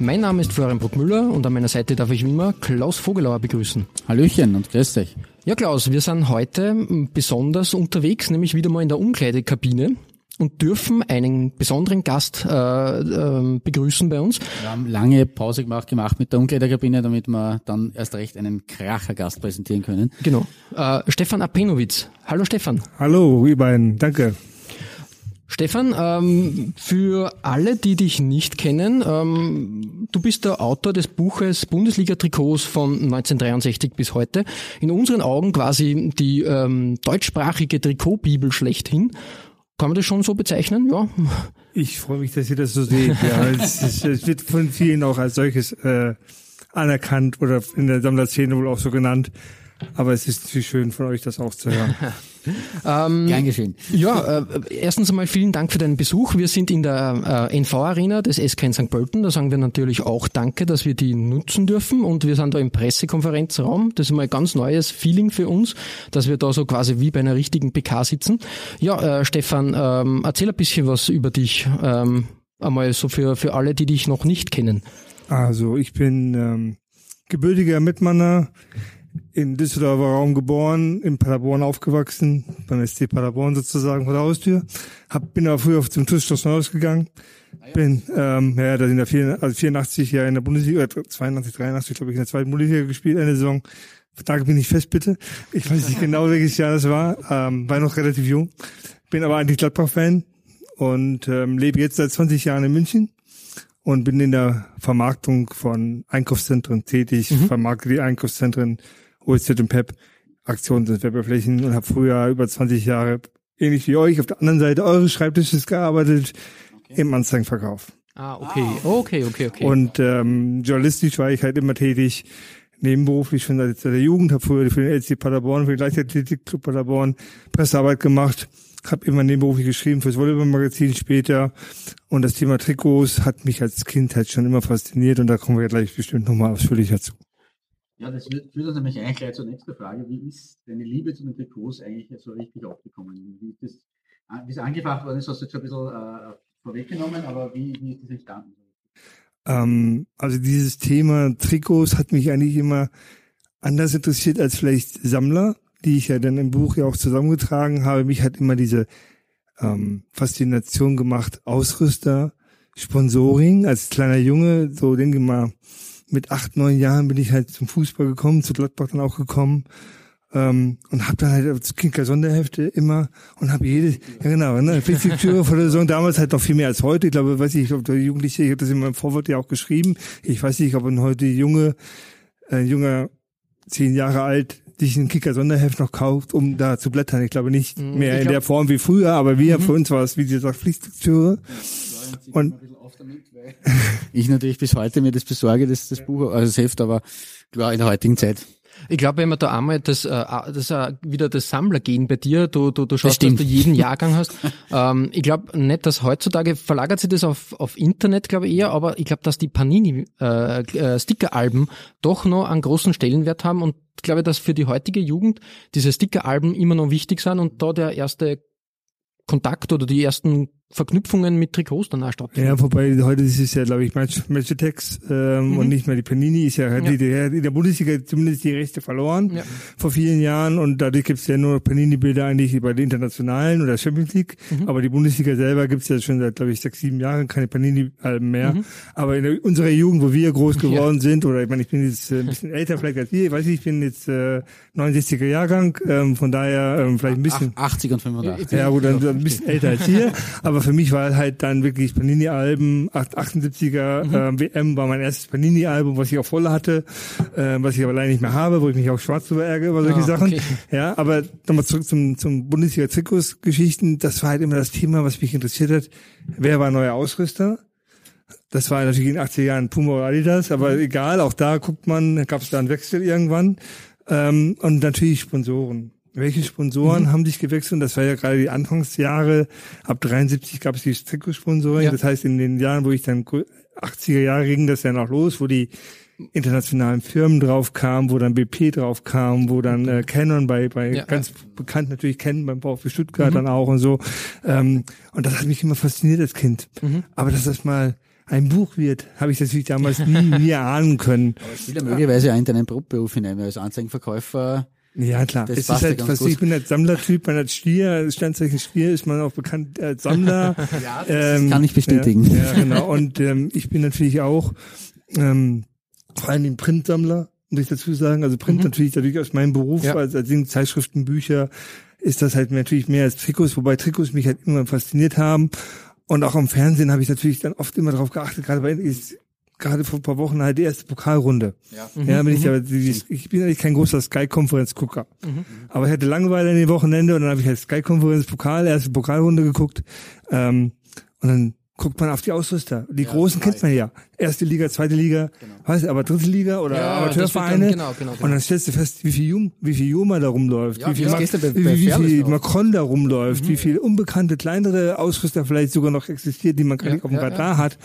Mein Name ist Florian Bruckmüller und an meiner Seite darf ich wie immer Klaus Vogelauer begrüßen. Hallöchen und grüß dich. Ja, Klaus, wir sind heute besonders unterwegs, nämlich wieder mal in der Umkleidekabine und dürfen einen besonderen Gast äh, äh, begrüßen bei uns. Wir haben lange Pause gemacht, gemacht mit der Umkleiderkabine, damit wir dann erst recht einen Krachergast präsentieren können. Genau. Äh, Stefan Apenowitz. Hallo Stefan. Hallo, ihr beiden, danke. Stefan, ähm, für alle, die dich nicht kennen, ähm, du bist der Autor des Buches Bundesliga-Trikots von 1963 bis heute. In unseren Augen quasi die ähm, deutschsprachige Trikotbibel schlechthin. Kann man das schon so bezeichnen? Ja. Ich freue mich, dass ihr das so seht. Ja, es, ist, es wird von vielen auch als solches äh, anerkannt oder in der Sammlerszene wohl auch so genannt. Aber es ist natürlich schön von euch, das auch zu hören. ähm, Gern geschehen. Ja, äh, erstens einmal vielen Dank für deinen Besuch. Wir sind in der äh, NV-Arena des SK in St. Pölten. Da sagen wir natürlich auch Danke, dass wir die nutzen dürfen. Und wir sind da im Pressekonferenzraum. Das ist mal ein ganz neues Feeling für uns, dass wir da so quasi wie bei einer richtigen PK sitzen. Ja, äh, Stefan, ähm, erzähl ein bisschen was über dich. Ähm, einmal so für, für alle, die dich noch nicht kennen. Also, ich bin ähm, gebürtiger Mitmanner in Düsseldorfer Raum geboren, in Paderborn aufgewachsen, beim SC Paderborn sozusagen vor der Haustür. Hab, bin aber früher auf zum TuS Schloss Neuhaus gegangen. Bin, ähm, ja, da sind der vier, also 84 ja in der Bundesliga, 82, 83, glaube ich, in der zweiten Bundesliga gespielt, eine Saison. Frage bin ich fest, bitte. Ich weiß nicht genau, welches Jahr das war. Ähm, war noch relativ jung. Bin aber eigentlich Gladbach-Fan und ähm, lebe jetzt seit 20 Jahren in München und bin in der Vermarktung von Einkaufszentren tätig, mhm. vermarkte die Einkaufszentren OZ und PEP, Aktions- und Werbeflächen und habe früher über 20 Jahre, ähnlich wie euch, auf der anderen Seite eures Schreibtisches gearbeitet, okay. im Anzeigenverkauf. Ah, okay, okay, okay, okay. Und ähm, journalistisch war ich halt immer tätig, nebenberuflich schon seit der Jugend, habe früher für den LC Paderborn, für den Leichtathletikclub Paderborn Pressearbeit gemacht, habe immer nebenberuflich geschrieben fürs Volleyball-Magazin später und das Thema Trikots hat mich als Kind halt schon immer fasziniert und da kommen wir gleich bestimmt nochmal ausführlicher zu. Ja, das führt uns nämlich eigentlich gleich zur nächsten Frage. Wie ist deine Liebe zu den Trikots eigentlich so richtig aufgekommen? Wie ist das, wie es angefacht worden ist, hast du jetzt schon ein bisschen äh, vorweggenommen, aber wie, wie ist das entstanden? Ähm, also dieses Thema Trikots hat mich eigentlich immer anders interessiert als vielleicht Sammler, die ich ja dann im Buch ja auch zusammengetragen habe. Mich hat immer diese ähm, Faszination gemacht, Ausrüster, Sponsoring. Als kleiner Junge, so denke mal, mit acht, neun Jahren bin ich halt zum Fußball gekommen, zu Gladbach dann auch gekommen. Ähm, und habe dann halt als Kinker Sonderhefte immer und habe jede, ja genau, ne, Pflichtlektüre vor der Saison, damals halt noch viel mehr als heute. Ich glaube, weiß ich, ob der Jugendliche, ich habe das in meinem Vorwort ja auch geschrieben. Ich weiß nicht, ob ein heute junge, äh, junger, zehn Jahre alt, sich ein Kicker Sonderheft noch kauft, um da zu blättern. Ich glaube nicht mhm, mehr in glaub, der Form wie früher, aber wir, mhm. für uns war es, wie gesagt, Pflichtlektüre. Und ich natürlich bis heute mir das besorge, das, das Buch, also das Heft, aber klar in der heutigen Zeit. Ich glaube, wenn man da einmal das, äh, das äh, wieder das Sammlergehen bei dir, du, du, du schaust, das dass du jeden Jahrgang hast. ähm, ich glaube nicht, dass heutzutage verlagert sich das auf, auf Internet, glaube ich eher, aber ich glaube, dass die Panini äh, äh, doch noch einen großen Stellenwert haben und ich glaube, dass für die heutige Jugend diese Sticker-Alben immer noch wichtig sind und da der erste Kontakt oder die ersten Verknüpfungen mit Trikots dann auch stattfinden. Ja, wobei heute ist es ja, glaube ich, Match, Matchetex ähm, Mhm. und nicht mehr die Panini. Ist ja, Ja. Die, die, in der Bundesliga zumindest die Rechte verloren Ja. vor vielen Jahren und dadurch gibt es ja nur Panini-Bilder eigentlich bei den Internationalen oder Champions League. Mhm. Aber die Bundesliga selber gibt es ja schon seit, glaube ich, sechs, sieben Jahren keine Panini-Alben mehr. Aber in der, unserer Jugend, wo wir groß geworden sind, oder ich meine, ich bin jetzt äh, ein bisschen älter vielleicht als ihr, ich weiß nicht, ich bin jetzt äh, 69er Jahrgang, ähm, von daher ähm, vielleicht ein bisschen... Ach, 80 und 85. Ja gut, dann ein bisschen älter als hier, aber für mich war halt dann wirklich Panini-Alben, 78er Mhm. äh, WM war mein erstes Panini-Album, was ich auch voll hatte, äh, was ich aber leider nicht mehr habe, wo ich mich auch schwarz drüber ärgere über solche Ah, Sachen. okay. Ja, aber nochmal zurück zum, zum Bundesliga-Trikots-Geschichten, das war halt immer das Thema, was mich interessiert hat. Wer war neuer Ausrüster? Das war natürlich in den 80er Jahren Puma oder Adidas, aber Mhm. egal, auch da guckt man, gab es da einen Wechsel irgendwann. Ähm, und natürlich Sponsoren. Welche Sponsoren Mhm. haben sich gewechselt? Und das war ja gerade die Anfangsjahre. Ab 73 gab es die Trikotsponsoring. Ja. Das heißt, in den Jahren, wo ich dann 80er Jahre ging das ja noch los, wo die internationalen Firmen drauf kamen, wo dann BP drauf kam, wo dann äh, Canon bei, bei Ja, ganz bekannt natürlich Canon beim VfB Stuttgart dann auch und so. Ähm, und das hat mich immer fasziniert als Kind. Aber dass das mal ein Buch wird, habe ich natürlich damals nie, nie erahnen können. Aber es spielt ja möglicherweise auch in deinen Brotberuf hinein, weil als Anzeigenverkäufer Ja, klar. Das es ist halt, was, gut. ich bin als Sammlertyp, man hat Stier, Sternzeichen Stier ist man auch bekannt als Sammler. ja, das kann ich bestätigen. Ja, ja genau. Und ähm, ich bin natürlich auch ähm, vor allem ein Printsammler, muss ich dazu sagen. Also Print natürlich dadurch aus meinem Beruf, Ja. als, als Zeitschriften, Bücher, ist das halt natürlich mehr als Trikots, wobei Trikots mich halt immer fasziniert haben. Und auch am Fernsehen habe ich natürlich dann oft immer darauf geachtet, gerade bei gerade vor ein paar Wochen halt die erste Pokalrunde. Ja, ja bin ich aber die- ich bin eigentlich kein großer Sky-Konferenz-Gucker. Aber ich hatte Langeweile an den Wochenende und dann habe ich halt Sky-Konferenz Pokal, erste Pokalrunde geguckt. Ähm, und dann guckt man auf die Ausrüster. Die großen kennt man ja. Erste Liga, zweite Liga, weiß aber dritte Liga oder Ja, Amateurvereine. dann- genau, genau, Und dann stellst du fest, wie viel Jum, wie viel Juma da rumläuft, Ja, wie viel, das Ma- gestern bei- wie, viel. Macron da rumläuft, wie viel unbekannte kleinere Ausrüster vielleicht sogar noch existiert, die man gar Ja, nicht auf dem ja, Radar hat.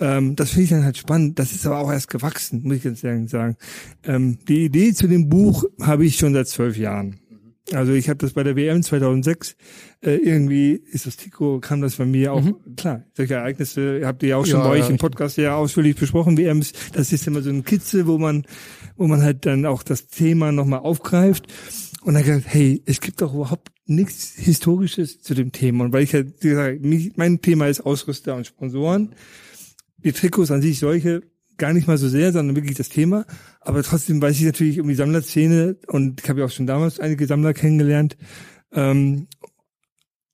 Ähm, das finde ich dann halt spannend. Das ist aber auch erst gewachsen, muss ich ganz ehrlich sagen. Ähm, die Idee zu dem Buch habe ich schon seit zwölf Jahren. Also ich habe das bei der WM 2006 äh, irgendwie ist das Tico kam das bei mir auch klar solche Ereignisse habt ihr ja auch schon Ja, bei euch im Podcast ja ausführlich besprochen WMs das ist immer so ein Kitzel wo man wo man halt dann auch das Thema nochmal aufgreift. Und dann gesagt hey es gibt doch überhaupt nichts historisches zu dem Thema. Und weil ich halt gesagt, mein Thema ist Ausrüster und Sponsoren. Die Trikots an sich solche gar nicht mal so sehr, sondern wirklich das Thema. Aber trotzdem weiß ich natürlich um die Sammlerszene und ich habe ja auch schon damals einige Sammler kennengelernt. Ähm,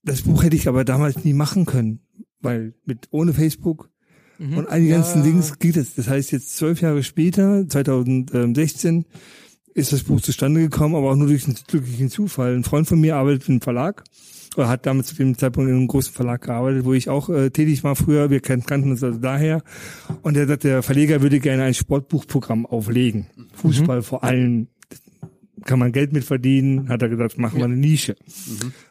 das Buch hätte ich aber damals nie machen können, weil mit ohne Facebook und all die ganzen Dings geht es. Das heißt, jetzt zwölf Jahre später, 2016, ist das Buch zustande gekommen, aber auch nur durch einen glücklichen Zufall. Ein Freund von mir arbeitet im Verlag oder hat damals zu dem Zeitpunkt in einem großen Verlag gearbeitet, wo ich auch äh, tätig war früher. Wir kan- kannten uns also daher. Und er sagt, der Verleger würde gerne ein Sportbuchprogramm auflegen. Fußball vor allem. Kann man Geld mit verdienen, hat er gesagt, machen wir eine Nische.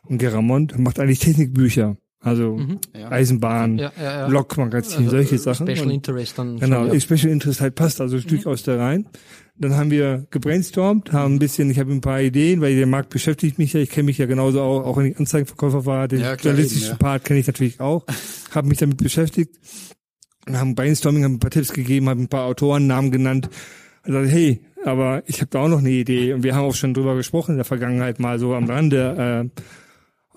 Und Geramont macht eigentlich Technikbücher. Also Eisenbahn, Ja, ja, ja. Lokmagazin, Also, solche äh, Sachen. Special Interest dann. Genau, schon, ja. Special Interest halt passt also durchaus da rein. Dann haben wir gebrainstormt, haben ein bisschen, ich habe ein paar Ideen, weil der Markt beschäftigt mich ja, ich kenne mich ja genauso auch, auch wenn ich Anzeigenverkäufer war, den Ja, journalistischen eben, ja. Part kenne ich natürlich auch, habe mich damit beschäftigt, haben Brainstorming, haben ein paar Tipps gegeben, haben ein paar Autorennamen genannt, und gesagt, hey, aber ich habe da auch noch eine Idee. Und wir haben auch schon drüber gesprochen in der Vergangenheit mal so am Rande. Äh,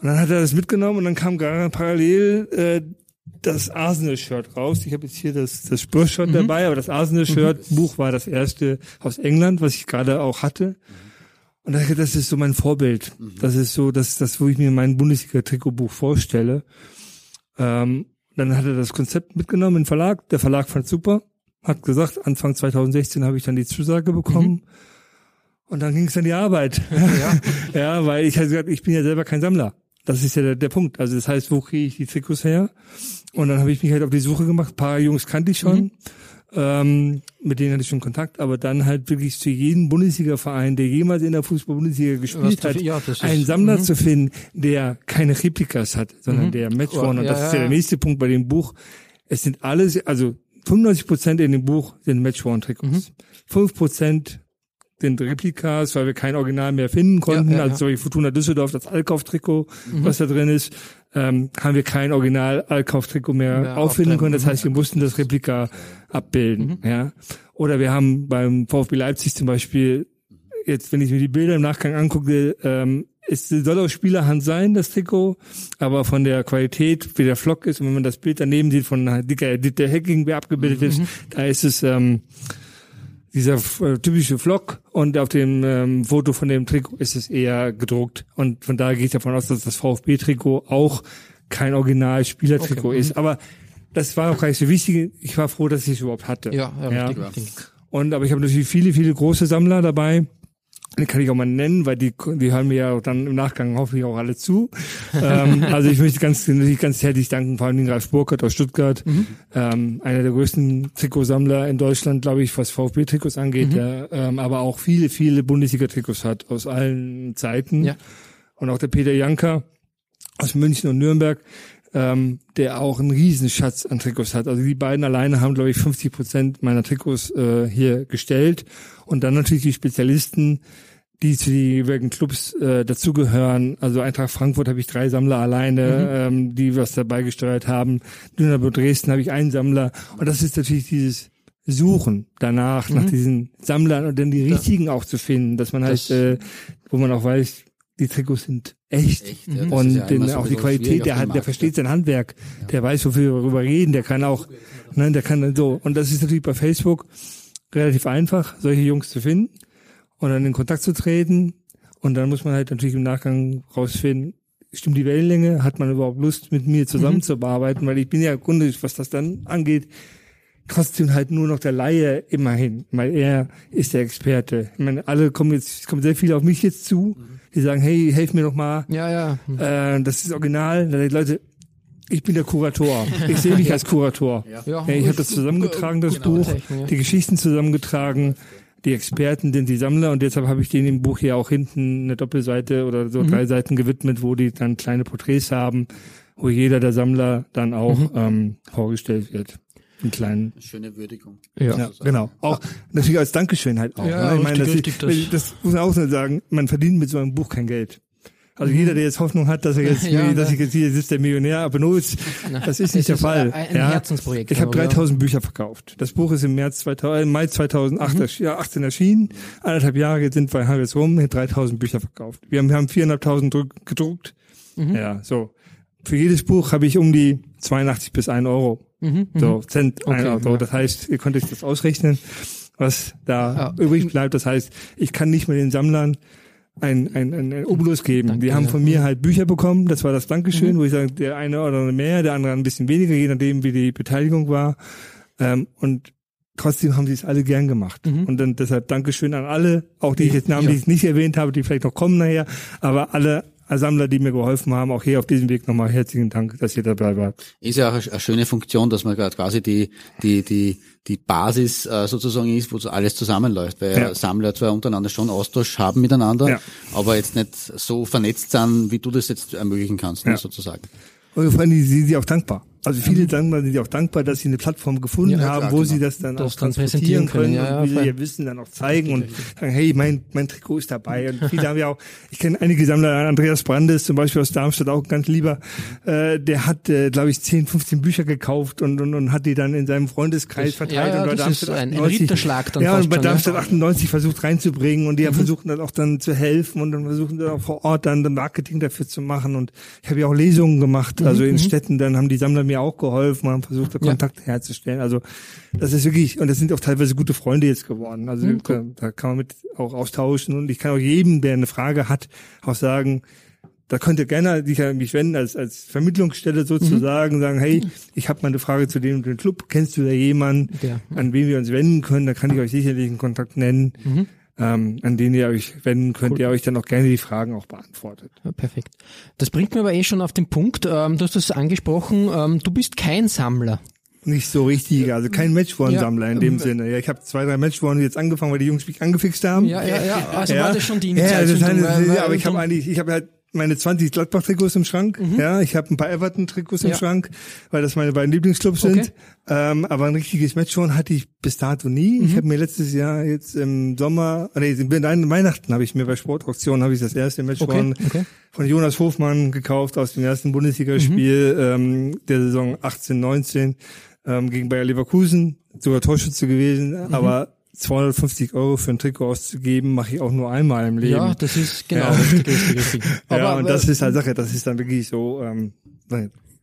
und dann hat er das mitgenommen und dann kam gerade parallel äh, das Arsenal-Shirt raus. Ich habe jetzt hier das, das Spurs-Shirt dabei, aber das Arsenal-Shirt-Buch war das erste aus England, was ich gerade auch hatte. Und da das ist so mein Vorbild. Das ist so, das, das, wo ich mir mein Bundesliga-Trikotbuch vorstelle. Ähm, dann hat er das Konzept mitgenommen in den Verlag. Der Verlag fand super, hat gesagt, Anfang 2016 habe ich dann die Zusage bekommen. Und dann ging es an die Arbeit. Ja. ja, weil ich halt gesagt, ich bin ja selber kein Sammler. Das ist ja der, der Punkt. Also das heißt, wo kriege ich die Trikots her? Und dann habe ich mich halt auf die Suche gemacht. Ein paar Jungs kannte ich schon. Ähm, mit denen hatte ich schon Kontakt, aber dann halt wirklich zu jedem Bundesliga-Verein, der jemals in der Fußball-Bundesliga gespielt hat, ja, einen Sammler mhm. zu finden, der keine Replikas hat, sondern der Matchworn. Und Ja, das ja, ist ja der nächste Punkt bei dem Buch. Es sind alles, also 95 Prozent in dem Buch sind Matchworn-Trikots. 5 Prozent den Replikas, weil wir kein Original mehr finden konnten. Ja, ja, also so wie Fortuna Düsseldorf, das Alkauf-Trikot, was da drin ist, ähm, haben wir kein Original Alkauf-Trikot mehr Ja, auffinden können. Das heißt, wir mussten das Replika abbilden. Ja. Oder wir haben beim VfB Leipzig zum Beispiel, jetzt wenn ich mir die Bilder im Nachgang angucke, ähm, es soll aus Spielerhand sein, das Trikot, aber von der Qualität, wie der Flock ist, und wenn man das Bild daneben sieht von Dicker Dieter Hecking, wer abgebildet ist, da ist es ähm, dieser äh, typische Flock und auf dem ähm, Foto von dem Trikot ist es eher gedruckt. Und von daher gehe ich davon aus, dass das VfB-Trikot auch kein Original-Spielertrikot Okay, mhm. ist. Aber das war auch gar nicht so wichtig. Ich war froh, dass ich es überhaupt hatte. Ja, ja, richtig, richtig. Und aber ich habe natürlich viele, viele große Sammler dabei. Die kann ich auch mal nennen, weil die, die hören mir ja dann im Nachgang hoffentlich auch alle zu. ähm, also ich möchte ganz, natürlich ganz herzlich danken, vor allem den Ralf Burkhardt aus Stuttgart, ähm, einer der größten Trikotsammler in Deutschland, glaube ich, was VfB-Trikots angeht, der ähm, aber auch viele, viele Bundesliga-Trikots hat aus allen Zeiten. Ja. Und auch der Peter Janker aus München und Nürnberg, ähm, der auch einen Riesenschatz an Trikots hat. Also die beiden alleine haben, glaube ich, 50 Prozent meiner Trikots äh, hier gestellt. Und dann natürlich die Spezialisten, die zu den jeweiligen Clubs äh, dazugehören. Also Eintracht Frankfurt habe ich drei Sammler alleine, ähm, die was dabei gesteuert haben. Dynamo Dresden habe ich einen Sammler. Und das ist natürlich dieses Suchen danach, nach diesen Sammlern und dann die richtigen auch zu finden, dass man halt, Das- äh, wo man auch weiß, die Trikots sind echt. Echt, ja, und ja den, auch die Qualität, der hat, der versteht sein Handwerk, der weiß, wofür wir darüber reden, der kann auch, ne, der kann so. Und das ist natürlich bei Facebook relativ einfach, solche Jungs zu finden und dann in Kontakt zu treten. Und dann muss man halt natürlich im Nachgang rausfinden, stimmt die Wellenlänge, hat man überhaupt Lust, mit mir zusammenzuarbeiten, weil ich bin ja Grunde, was das dann angeht, trotzdem halt nur noch der Laie immerhin, weil er ist der Experte. Ich meine, alle kommen jetzt, es kommen sehr viele auf mich jetzt zu, die sagen, hey, helf mir doch mal, Ja, ja. äh, das ist original. Da ich, Leute, ich bin der Kurator. Ich sehe mich als Kurator. Ja. Ja, ich habe das zusammengetragen, das Genau, Buch, die Geschichten zusammengetragen, die Experten sind die Sammler und deshalb habe ich denen im Buch hier auch hinten eine Doppelseite oder Mhm. so drei Seiten gewidmet, wo die dann kleine Porträts haben, wo jeder der Sammler dann auch Mhm. ähm, vorgestellt wird. In kleinen Schöne Würdigung. Ja. ja, genau. Auch natürlich als Dankeschön halt auch. Ja, ne? Ich meine, das, richtig, das, muss man auch so sagen. Man verdient mit so einem Buch kein Geld. Also jeder, der jetzt Hoffnung hat, dass er jetzt, Ja, dass ne. ich jetzt hier sitzt, der Millionär, aber nur das ist nicht der ist Fall. ein- ja. Herzensprojekt, Ich habe aber, ja. 3000 Bücher verkauft. Das Buch ist im März 2000, Mai 2008, Mhm. ja, 18 erschienen. Anderthalb Jahre sind wir, haben wir jetzt rum, 3000 Bücher verkauft. Wir haben, wir haben 4.500 drück- gedruckt. Mhm. Ja, so. Für jedes Buch habe ich um die 82 bis 1 Euro. So, Cent, ein Mhm, Okay, Euro. ja. Das heißt, ihr könnt euch das ausrechnen, was da Ja. übrig bleibt. Das heißt, ich kann nicht mehr den Sammlern ein, ein, ein, ein Obolus geben. die haben von mir halt Bücher bekommen, das war das Mhm. Dankeschön, wo ich sage, der eine oder andere mehr, der andere ein bisschen weniger, je nachdem, wie die Beteiligung war. Ähm, und trotzdem haben sie es alle gern gemacht. Mhm. Und dann deshalb Dankeschön an alle, auch die ich jetzt Namen, die ich nicht erwähnt habe, die vielleicht noch kommen nachher, aber alle Sammler, die mir geholfen haben, auch hier auf diesem Weg nochmal herzlichen Dank, dass ihr dabei wart. Ist ja auch eine, eine schöne Funktion, dass man gerade quasi die, die, die, die Basis äh, sozusagen ist, wo so alles zusammenläuft, weil Ja. Sammler zwar untereinander schon Austausch haben miteinander, Ja. aber jetzt nicht so vernetzt sind, wie du das jetzt ermöglichen kannst, ne, Ja. sozusagen. Und vor allem, die sind sie auch dankbar. Also viele Sammler sind ja auch dankbar, dass sie eine Plattform gefunden Ja, haben, klar, wo genau. sie das dann Das auch transportieren können, können, ja, ja, und wie sie voll. ihr Wissen dann auch zeigen und sagen, hey, mein, mein Trikot ist dabei. Und viele haben ja auch, ich kenne einige Sammler, Andreas Brandes zum Beispiel aus Darmstadt, auch ganz lieber, äh, der hat, äh, glaube ich, 10, 15 Bücher gekauft und, und, und hat die dann in seinem Freundeskreis verteilt. ja, und bei das ist Darmstadt ein- ein 98 Ritterschlag dann Ja, und bei schon, ja. Darmstadt 98 versucht reinzubringen und die haben versucht dann auch dann zu helfen und dann versuchen dann auch vor Ort dann Marketing dafür zu machen und ich habe ja auch Lesungen gemacht, also in Städten, dann haben die Sammler mir auch geholfen, haben versucht, da Kontakte herzustellen. Also das ist wirklich, und das sind auch teilweise gute Freunde jetzt geworden. Also da, da kann man mit auch austauschen. Und ich kann auch jedem, der eine Frage hat, auch sagen, da könnt ihr gerne sich an mich wenden als, als Vermittlungsstelle sozusagen, sagen, hey, ich habe mal eine Frage zu dem und dem Club, kennst du da jemanden, Ja. an wen wir uns wenden können, da kann ich euch sicherlich einen Kontakt nennen, ähm, an den ihr euch wenden könnt, der euch dann auch gerne die Fragen auch beantwortet. Ja, perfekt. Das bringt mir aber eh schon auf den Punkt, ähm, du hast das angesprochen, ähm, du bist kein Sammler. Nicht so richtig, also kein Matchworn-Sammler in dem Ja. Sinne. Ja, ich habe zwei, drei Matchworn jetzt angefangen, weil die Jungs mich angefixt haben. Ja, ja, ja. Also ja. war das schon die Ja, das Initialzündung, heißt, weil- weil ja, aber ich habe eigentlich, ich habe halt meine 20 Gladbach-Trikots im Schrank. Ja, ich habe ein paar Everton-Trikots im Ja. Schrank, weil das meine beiden Lieblingsclubs Okay. sind. Ähm, aber ein richtiges Match schon hatte ich bis dato nie. Mhm. Ich habe mir letztes Jahr jetzt im Sommer, nee, in Weihnachten habe ich mir bei Sportauktionen habe ich das erste Match Okay, von, okay. von Jonas Hofmann gekauft aus dem ersten Bundesligaspiel ähm, der Saison 18/19 ähm, gegen Bayer Leverkusen, sogar Torschütze gewesen, aber 250 Euro für ein Trikot auszugeben, mache ich auch nur einmal im Leben. Ja, das ist genau Ja. richtig, richtig, richtig. ja, und das ist halt Sache, das ist dann wirklich so, ähm,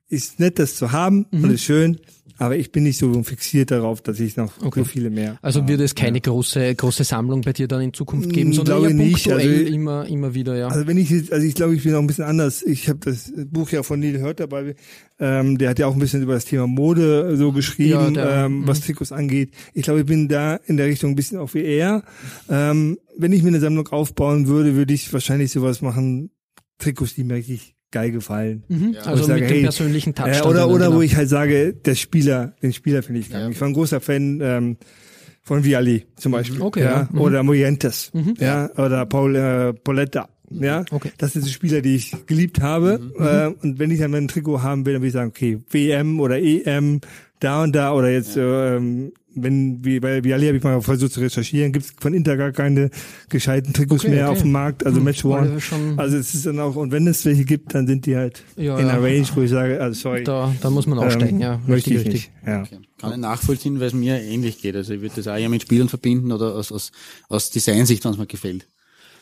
ist nett, das zu haben Mhm. und ist schön, aber ich bin nicht so fixiert darauf, dass ich noch Okay. so viele mehr. Also wird habe. es keine große, große Sammlung bei dir dann in Zukunft geben, Mm, sondern glaube eher nicht. Also- immer, immer wieder, ja. Also wenn ich jetzt, also ich glaube, ich bin auch ein bisschen anders. Ich habe das Buch ja von Neil Hurt dabei. Ähm, der hat ja auch ein bisschen über das Thema Mode so geschrieben, Ja, der- ähm, was mhm. Trikots angeht. Ich glaube, ich bin da in der Richtung ein bisschen auch wie er. Ähm, wenn ich mir eine Sammlung aufbauen würde, würde ich wahrscheinlich sowas machen, Trikots, die mir richtig geil gefallen. Mhm. Also sage, mit dem hey, persönlichen Touch. Ja, dann oder oder genau. wo ich halt sage, der Spieler, den Spieler finde ich geil. Ja. Ich war ein großer Fan ähm, von Viali zum Beispiel. Okay, ja. ja. Mhm. Oder Morientes. Ja. Oder Paul äh, Poletta. Ja. Okay. Das sind so Spieler, die ich geliebt habe. Äh, und wenn ich dann mal ein Trikot haben will, dann würde ich sagen, okay, WM oder EM, da und da oder jetzt ähm, wenn wie bei Viali habe ich mal versucht zu recherchieren, gibt es von Inter gar keine gescheiten Trikots Okay, mehr okay. auf dem Markt, also Hm, Match One. Also es ist dann auch, und wenn es welche gibt, dann sind die halt Ja, in ja. einer Range, wo ich sage, also sorry. Da, da muss man aussteigen, ähm, ja. Möchte Richtig, ich richtig. nicht. Ja. Okay. Kann ich nachvollziehen, weil es mir ähnlich geht. Also ich würde das auch eher mit Spielern verbinden oder aus, aus, aus Designsicht, wenn es mir gefällt.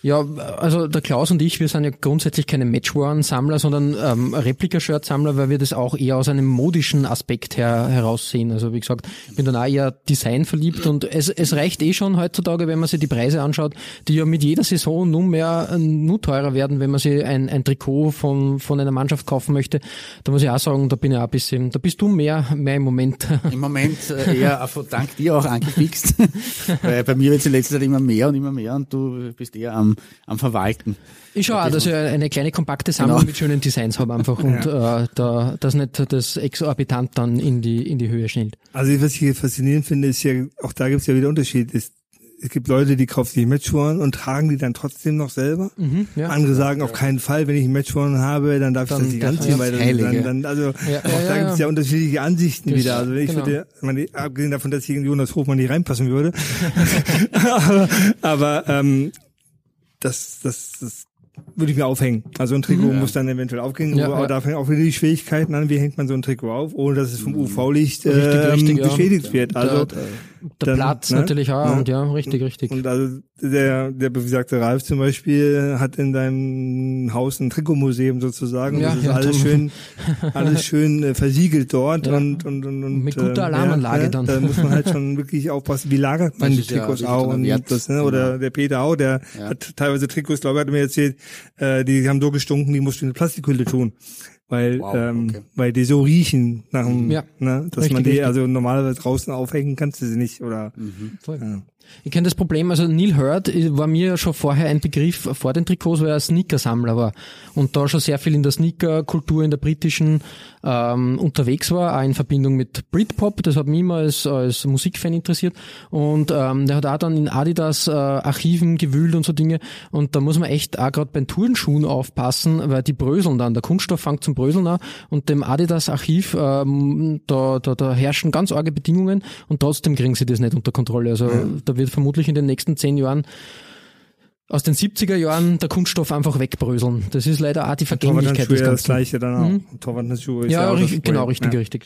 Ja, also der Klaus und ich, wir sind ja grundsätzlich keine Matchworn-Sammler, sondern ähm, Replika-Shirt-Sammler, weil wir das auch eher aus einem modischen Aspekt her heraussehen. Also wie gesagt, ich bin dann auch eher Design verliebt und es, es reicht eh schon heutzutage, wenn man sich die Preise anschaut, die ja mit jeder Saison nun mehr äh, nur teurer werden, wenn man sich ein, ein Trikot von, von einer Mannschaft kaufen möchte. Da muss ich auch sagen, da bin ich auch ein bisschen, da bist du mehr, mehr im Moment. Im Moment äh, eher dank dir auch angefixt. Weil bei mir wird es in letzter Zeit immer mehr und immer mehr und du bist eher am, am Verwalten. Ich schaue auch, dass ich eine kleine kompakte Sammlung Genau. mit schönen Designs habe einfach und äh, da, dass nicht das exorbitant dann in die, in die Höhe schnellt. Also was ich hier faszinierend finde, ist ja, auch da gibt es ja wieder Unterschied. Ist, es gibt Leute, die kaufen sich Matchschuhe und tragen die dann trotzdem noch selber. Mhm, ja. Andere sagen auf keinen Fall, wenn ich einen Matchschuhe habe, dann darf ich Dann das nicht anziehen, ja, weil dann, dann, dann also Ja, auch ja, da ja, gibt es ja. ja unterschiedliche Ansichten Das- wieder. Also ich genau. würde, meine, abgesehen davon, dass ich in Jonas Hofmann nicht reinpassen würde, aber, aber ähm, das, das, das würde ich mir aufhängen. Also ein Trikot muss dann eventuell aufhängen, Mhm. Ja, aber ja. da fängt auch wieder die Schwierigkeiten an, wie hängt man so ein Trikot auf, ohne dass es vom UV-Licht ähm, Richtig, richtig, ja. beschädigt wird. Also der, der dann, Platz ne? natürlich auch Ja. und ja, richtig, richtig. und also der, der besagte Ralf zum Beispiel hat in seinem Haus ein Trikotmuseum sozusagen. Ja, das ist ja, alles schön, alles schön äh, versiegelt dort Ja. und, und, und, und Mit guter ähm, Alarmanlage ja, dann. Da muss man halt schon wirklich aufpassen, wie lagert man Das die Trikots auch und das, ne? Oder Genau. der Peter auch, der Ja. hat teilweise Trikots, glaube ich, hat er mir erzählt, äh, die haben so gestunken, die musst du in eine Plastikhülle tun. Weil, Wow, ähm, okay. weil die so riechen nach dem, Ja. ne, dass Richtig, man die richtig. also normalerweise draußen aufhängen kannst du sie nicht oder Voll. ja. Ich kenne das Problem, also Neil Hurd war mir schon vorher ein Begriff vor den Trikots, weil er Sneaker-Sammler war. Und da schon sehr viel in der Sneaker-Kultur, in der britischen ähm, unterwegs war, auch in Verbindung mit Britpop, das hat mich immer als, als Musikfan interessiert. Und ähm, der hat auch dann in Adidas äh, Archiven gewühlt und so Dinge. Und da muss man echt auch gerade bei den Turnschuhen aufpassen, weil die bröseln dann, der Kunststoff fängt zum Bröseln an. Und dem Adidas Archiv, ähm, da, da, da herrschen ganz arge Bedingungen. Und trotzdem kriegen sie das nicht unter Kontrolle. Also da wird vermutlich in den nächsten zehn Jahren aus den 70er Jahren der Kunststoff einfach wegbröseln. Das ist leider auch die Vergänglichkeit des Torwarthandschuhe das Ganzen. gleiche dann auch. Torwarthandschuhe ist ja, Ja, auch richtig, genau, richtig, ja. richtig.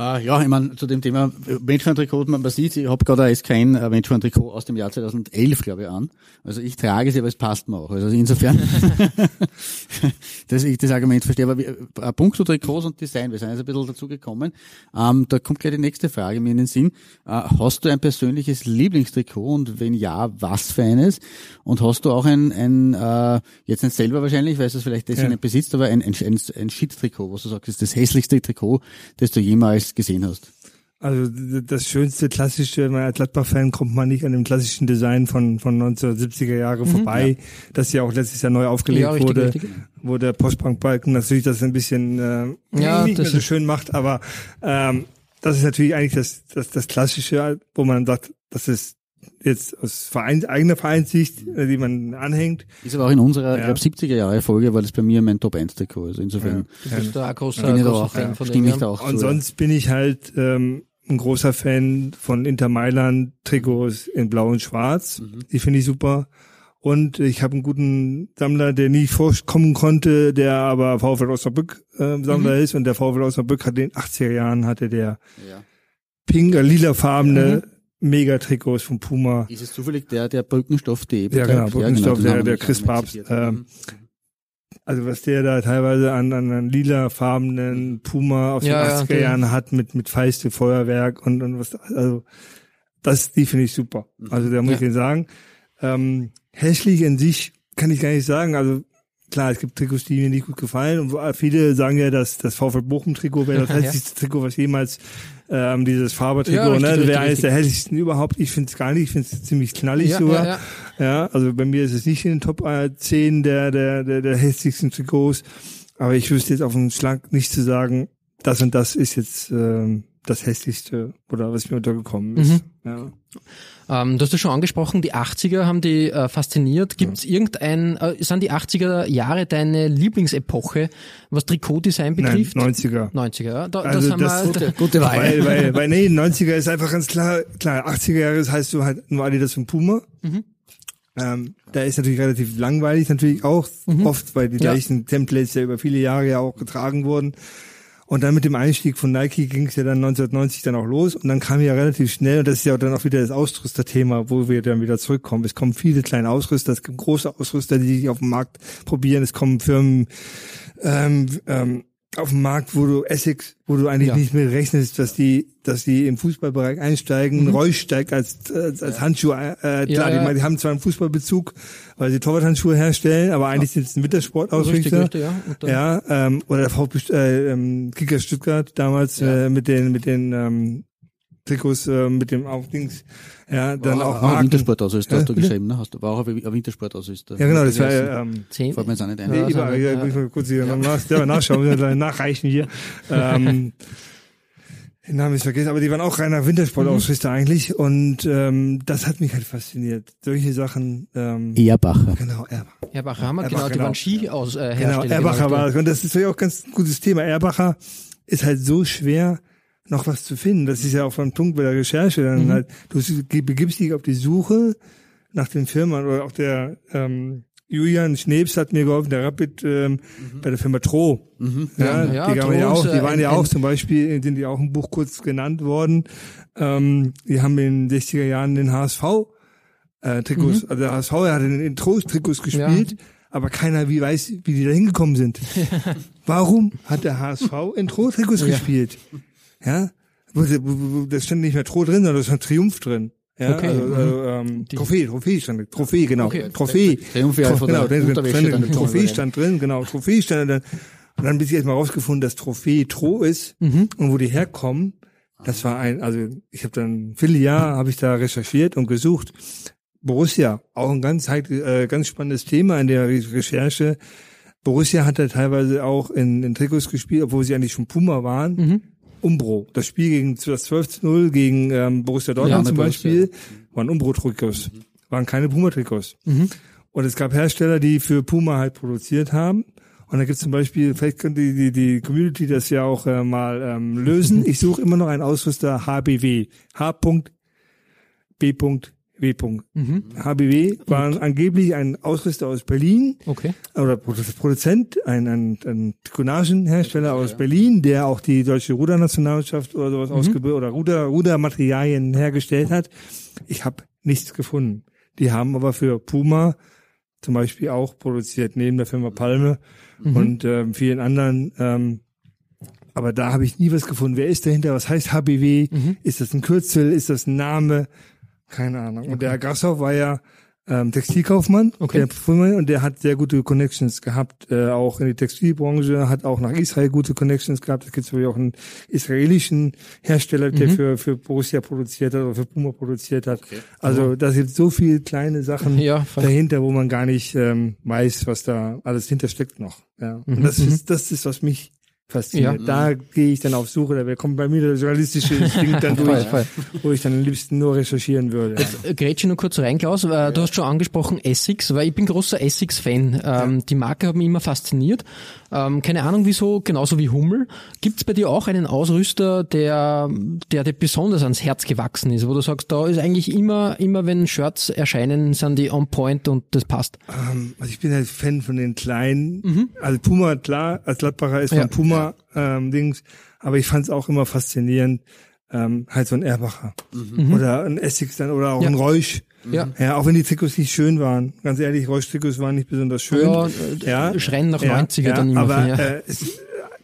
Ah, ja, ich meine, zu dem Thema Matchfan-Trikot, man, man sieht, ich habe gerade jetzt kein äh, Matchfan-Trikot aus dem Jahr 2011, glaube ich, an. Also ich trage sie, aber es passt mir auch. Also insofern, dass ich das Argument verstehe. Aber äh, Punkto Trikots und Design, wir sind jetzt ein bisschen dazu gekommen. Ähm, da kommt gleich die nächste Frage mir in den Sinn. Äh, hast du ein persönliches Lieblingstrikot und wenn ja, was für eines? Und hast du auch ein, ein äh, jetzt nicht selber wahrscheinlich, weil du es vielleicht deswegen Ja. nicht besitzt, aber ein, ein, ein, ein Shit-Trikot, was du sagst, ist das hässlichste Trikot, das du jemals gesehen hast? Also das schönste klassische, wenn man als Gladbach-Fan kommt man nicht an dem klassischen Design von von 1970er Jahre vorbei, das ja auch letztes Jahr neu aufgelegt Mhm, Ja, richtig, wurde, richtig. wo der Postbankbalken natürlich das ein bisschen äh, Ja, nicht mehr so schön macht, aber ähm, das ist natürlich eigentlich das, das das klassische, wo man sagt, das ist jetzt aus Verein, eigener Vereinssicht, äh, die man anhängt. Ist aber auch in unserer, Ja. ich glaube, 70er Jahre Folge war das bei mir mein Top 1 Trikot. Also insofern Du bist da ein großer, bin ich da auch, Fan ja, von stimme ich da ja. auch Und zu. sonst bin ich halt ähm, ein großer Fan von Inter Mailand Trikots in Blau und Schwarz. Die finde ich super. Und ich habe einen guten Sammler, der nie vorkommen konnte, der aber VfL Osnabrück äh, Sammler ist. Und der VfL Osnabrück hat in den 80er Jahren hatte der Ja. pink, äh, lilafarbene Mega-Trikots von Puma. Ist es zufällig der, der Brückenstoff.de Ja, genau, Brückenstoff, der- haben wir der nicht Chris Papst, ähm. Also was der da teilweise an, an, an lilafarbenen Puma aus Ja, ja, den 80er der- Jahren hat mit, mit feiste Feuerwerk und, und was, also das, die finde ich super. Also da muss ich Ja. den sagen. Ähm, hässlich in sich kann ich gar nicht sagen. Also klar, es gibt Trikots, die mir nicht gut gefallen und viele sagen ja, dass das VfL Bochum Trikot wäre das hässlichste Trikot, was jemals ähm, dieses Faber-Trikot, Ja, richtig, ne? richtig, wäre eines der hässlichsten überhaupt. Ich finde es gar nicht, ich finde es ziemlich knallig Ja, sogar. ja, ja. Ja, also bei mir ist es nicht in den Top äh, 10 der, der, der, der hässlichsten Trikots. Aber ich wüsste jetzt auf den Schlag nicht zu sagen, das und das ist jetzt ähm, das hässlichste oder was mir untergekommen ist. Mhm. Ja. Ähm, du hast es schon angesprochen, die 80er haben die äh, fasziniert. Gibt es irgendein, äh, sind die 80er Jahre deine Lieblingsepoche, was Trikotdesign Nein, betrifft? 90er. 90er, ja. Da, Also das haben das- wir, Gute, gute Wahl. Weil, weil, weil nee, 90er ist einfach ganz klar, klar, 80er Jahre, das heißt du halt nur Adidas und Puma. Mhm. Ähm, da ist natürlich relativ langweilig natürlich auch oft, weil die Mhm. Ja. gleichen Templates ja über viele Jahre ja auch getragen wurden. Und dann mit dem Einstieg von Nike ging es ja dann 1990 dann auch los und dann kam ja relativ schnell, und das ist ja dann auch wieder das Ausrüsterthema, wo wir dann wieder zurückkommen. Es kommen viele kleine Ausrüster, es gibt große Ausrüster, die sich auf dem Markt probieren, es kommen Firmen ähm, ähm, auf dem Markt, wo du Essex, wo du eigentlich Ja. nicht mehr rechnest, dass die, dass die im Fußballbereich einsteigen. Reus steigt als, als, als Handschuh, äh, klar, Mhm. Ja, Die, ja. die haben zwar einen Fußballbezug, weil sie Torwarthandschuhe herstellen, aber eigentlich sind es ein richtig, Wintersportausrichter. richtig, ja. Und dann, Ja, ähm, oder der VfB äh, ähm, Kicker Stuttgart damals äh, mit den mit den ähm, Trikots äh, mit dem Aufdings, ja, dann War auch Marken. Wintersportausrüster hast du Ja, geschrieben, ne? Hast du, war auch ein Wintersportausrüster. Ja, genau, das war ähm, Zehn, Fällt mir jetzt auch nicht ein. nee, Ja, überall, so, ja, ja. ich mal kurz hier noch nach, nachschauen, nachreichen hier. Ähm, den Namen ist vergessen, aber die waren auch reiner Wintersportausrüster eigentlich und ähm, das hat mich halt fasziniert. Solche Sachen, ähm, Ehrbacher. genau, Erbacher. Erbacher haben wir, Erbacher, genau, die genau. waren Ski aus äh, Genau. Erbacher genau, war das. Und das ist ja auch ganz gutes Thema. Erbacher ist halt so schwer, noch was zu finden. Das ist ja auch von Punkt bei der Recherche. Dann Mhm. halt, du begibst dich auf die Suche nach den Firmen oder auch der ähm, Julian Schnebs hat mir geholfen, der Rapid ähm, bei der Firma Tro. Ja, Mhm. Ja, die, Tro haben ja ist, auch, die waren ein- ja auch ein- zum Beispiel, sind die auch im Buch kurz genannt worden. Ähm, die haben in den 60er Jahren den HSV äh, Trikots, also der HSV hat in den Trikots gespielt, aber keiner wie weiß, wie die da hingekommen sind. Warum hat der HSV in Trikots gespielt? Ja, das stand nicht mehr Tro drin, sondern da stand Triumph drin. Ja, Okay, also, mhm. also, ähm, Trophäe, Trophäe stand, drin. Trophäe, genau, Okay. Trophäe. Triumph ja Tro- genau, stand, dann Trophäe stand drin, genau, Trophäe stand dann. Und dann bis ich erstmal rausgefunden, dass Trophäe Tro ist und wo die herkommen. Das war ein, also ich habe dann ein Vierteljahr habe ich da recherchiert und gesucht. Borussia, auch ein ganz äh, ganz spannendes Thema in der Re- Recherche. Borussia hat da teilweise auch in, in Trikots gespielt, obwohl sie eigentlich schon Puma waren. Mhm. Umbro. Das Spiel gegen das 12 zu 0 gegen ähm, Borussia Dortmund Ja, zum Borussia. Beispiel waren Umbro-Trikots. Waren keine Puma-Trikots. Mhm. Und es gab Hersteller, die für Puma halt produziert haben. Und da gibt's zum Beispiel, vielleicht könnte die, die, die Community das ja auch äh, mal ähm, lösen. Ich suche immer noch einen Ausrüster HBW. H.B.W. Mhm. HBW war angeblich ein Ausrüster aus Berlin Okay. oder Produ- Produzent, ein, ein, ein Trikonagenhersteller aus Berlin, der auch die deutsche Rudernationalmannschaft oder sowas ausgebildet oder Ruder, Rudermaterialien hergestellt hat. Ich habe nichts gefunden. Die haben aber für Puma zum Beispiel auch produziert, neben der Firma Palme und ähm, vielen anderen. Ähm, aber da habe ich nie was gefunden. Wer ist dahinter? Was heißt HBW? Ist das ein Kürzel? Ist das ein Name? Keine Ahnung. Und der Herr Grassoff war ja ähm, Textilkaufmann, Okay. der und der hat sehr gute Connections gehabt, äh, auch in die Textilbranche, hat auch nach Israel gute Connections gehabt. Es gibt zum Beispiel auch einen israelischen Hersteller, der für, für Borussia produziert hat oder für Puma produziert hat. Also da sind so viele kleine Sachen Ja, dahinter, wo man gar nicht ähm, weiß, was da alles hintersteckt noch. Ja. Mhm, Und das ist, das ist, was mich fasziniert. Da gehe ich dann auf Suche, da kommt bei mir der journalistische Instinkt dann durch, wo ich dann am liebsten nur recherchieren würde. Äh, Grätsche nur kurz rein, Klaus. Äh, Du hast schon angesprochen Essex, weil ich bin großer Essex-Fan. Ähm, Die Marke hat mich immer fasziniert. Ähm, keine Ahnung wieso, genauso wie Hummel. Gibt's bei dir auch einen Ausrüster, der, der dir besonders ans Herz gewachsen ist, wo du sagst, da ist eigentlich immer, immer wenn Shirts erscheinen, sind die on point und das passt. Ähm, also ich bin halt Fan von den kleinen. Also Puma, klar, als Gladbacher ist Ja. von Puma ähm, Dings, aber ich fand es auch immer faszinierend, ähm, halt so ein Erbacher oder ein Essex dann oder auch Ja. ein Reusch. Ja. Ja, auch wenn die Trikots nicht schön waren. Ganz ehrlich, Reusch-Trikots waren nicht besonders schön. Ja, äh, schreien nach 90er dann immer Aber ja. äh, es,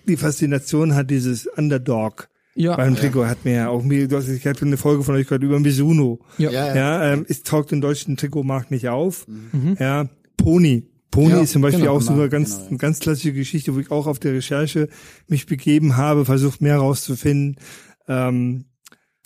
die Faszination hat dieses Underdog. Ja. Beim Trikot hat mir ja auch mir, du hast, ich hatte eine Folge von euch gehört über Mizuno. Ja. Ja, ja. Ja, ähm, es taugt den deutschen Trikotmarkt nicht auf. Ja, Pony. Pony Ja, ist zum Beispiel genau, auch so genau, eine ganz, genau, ja. eine ganz klassische Geschichte, wo ich auch auf der Recherche mich begeben habe, versucht mehr rauszufinden. Ähm,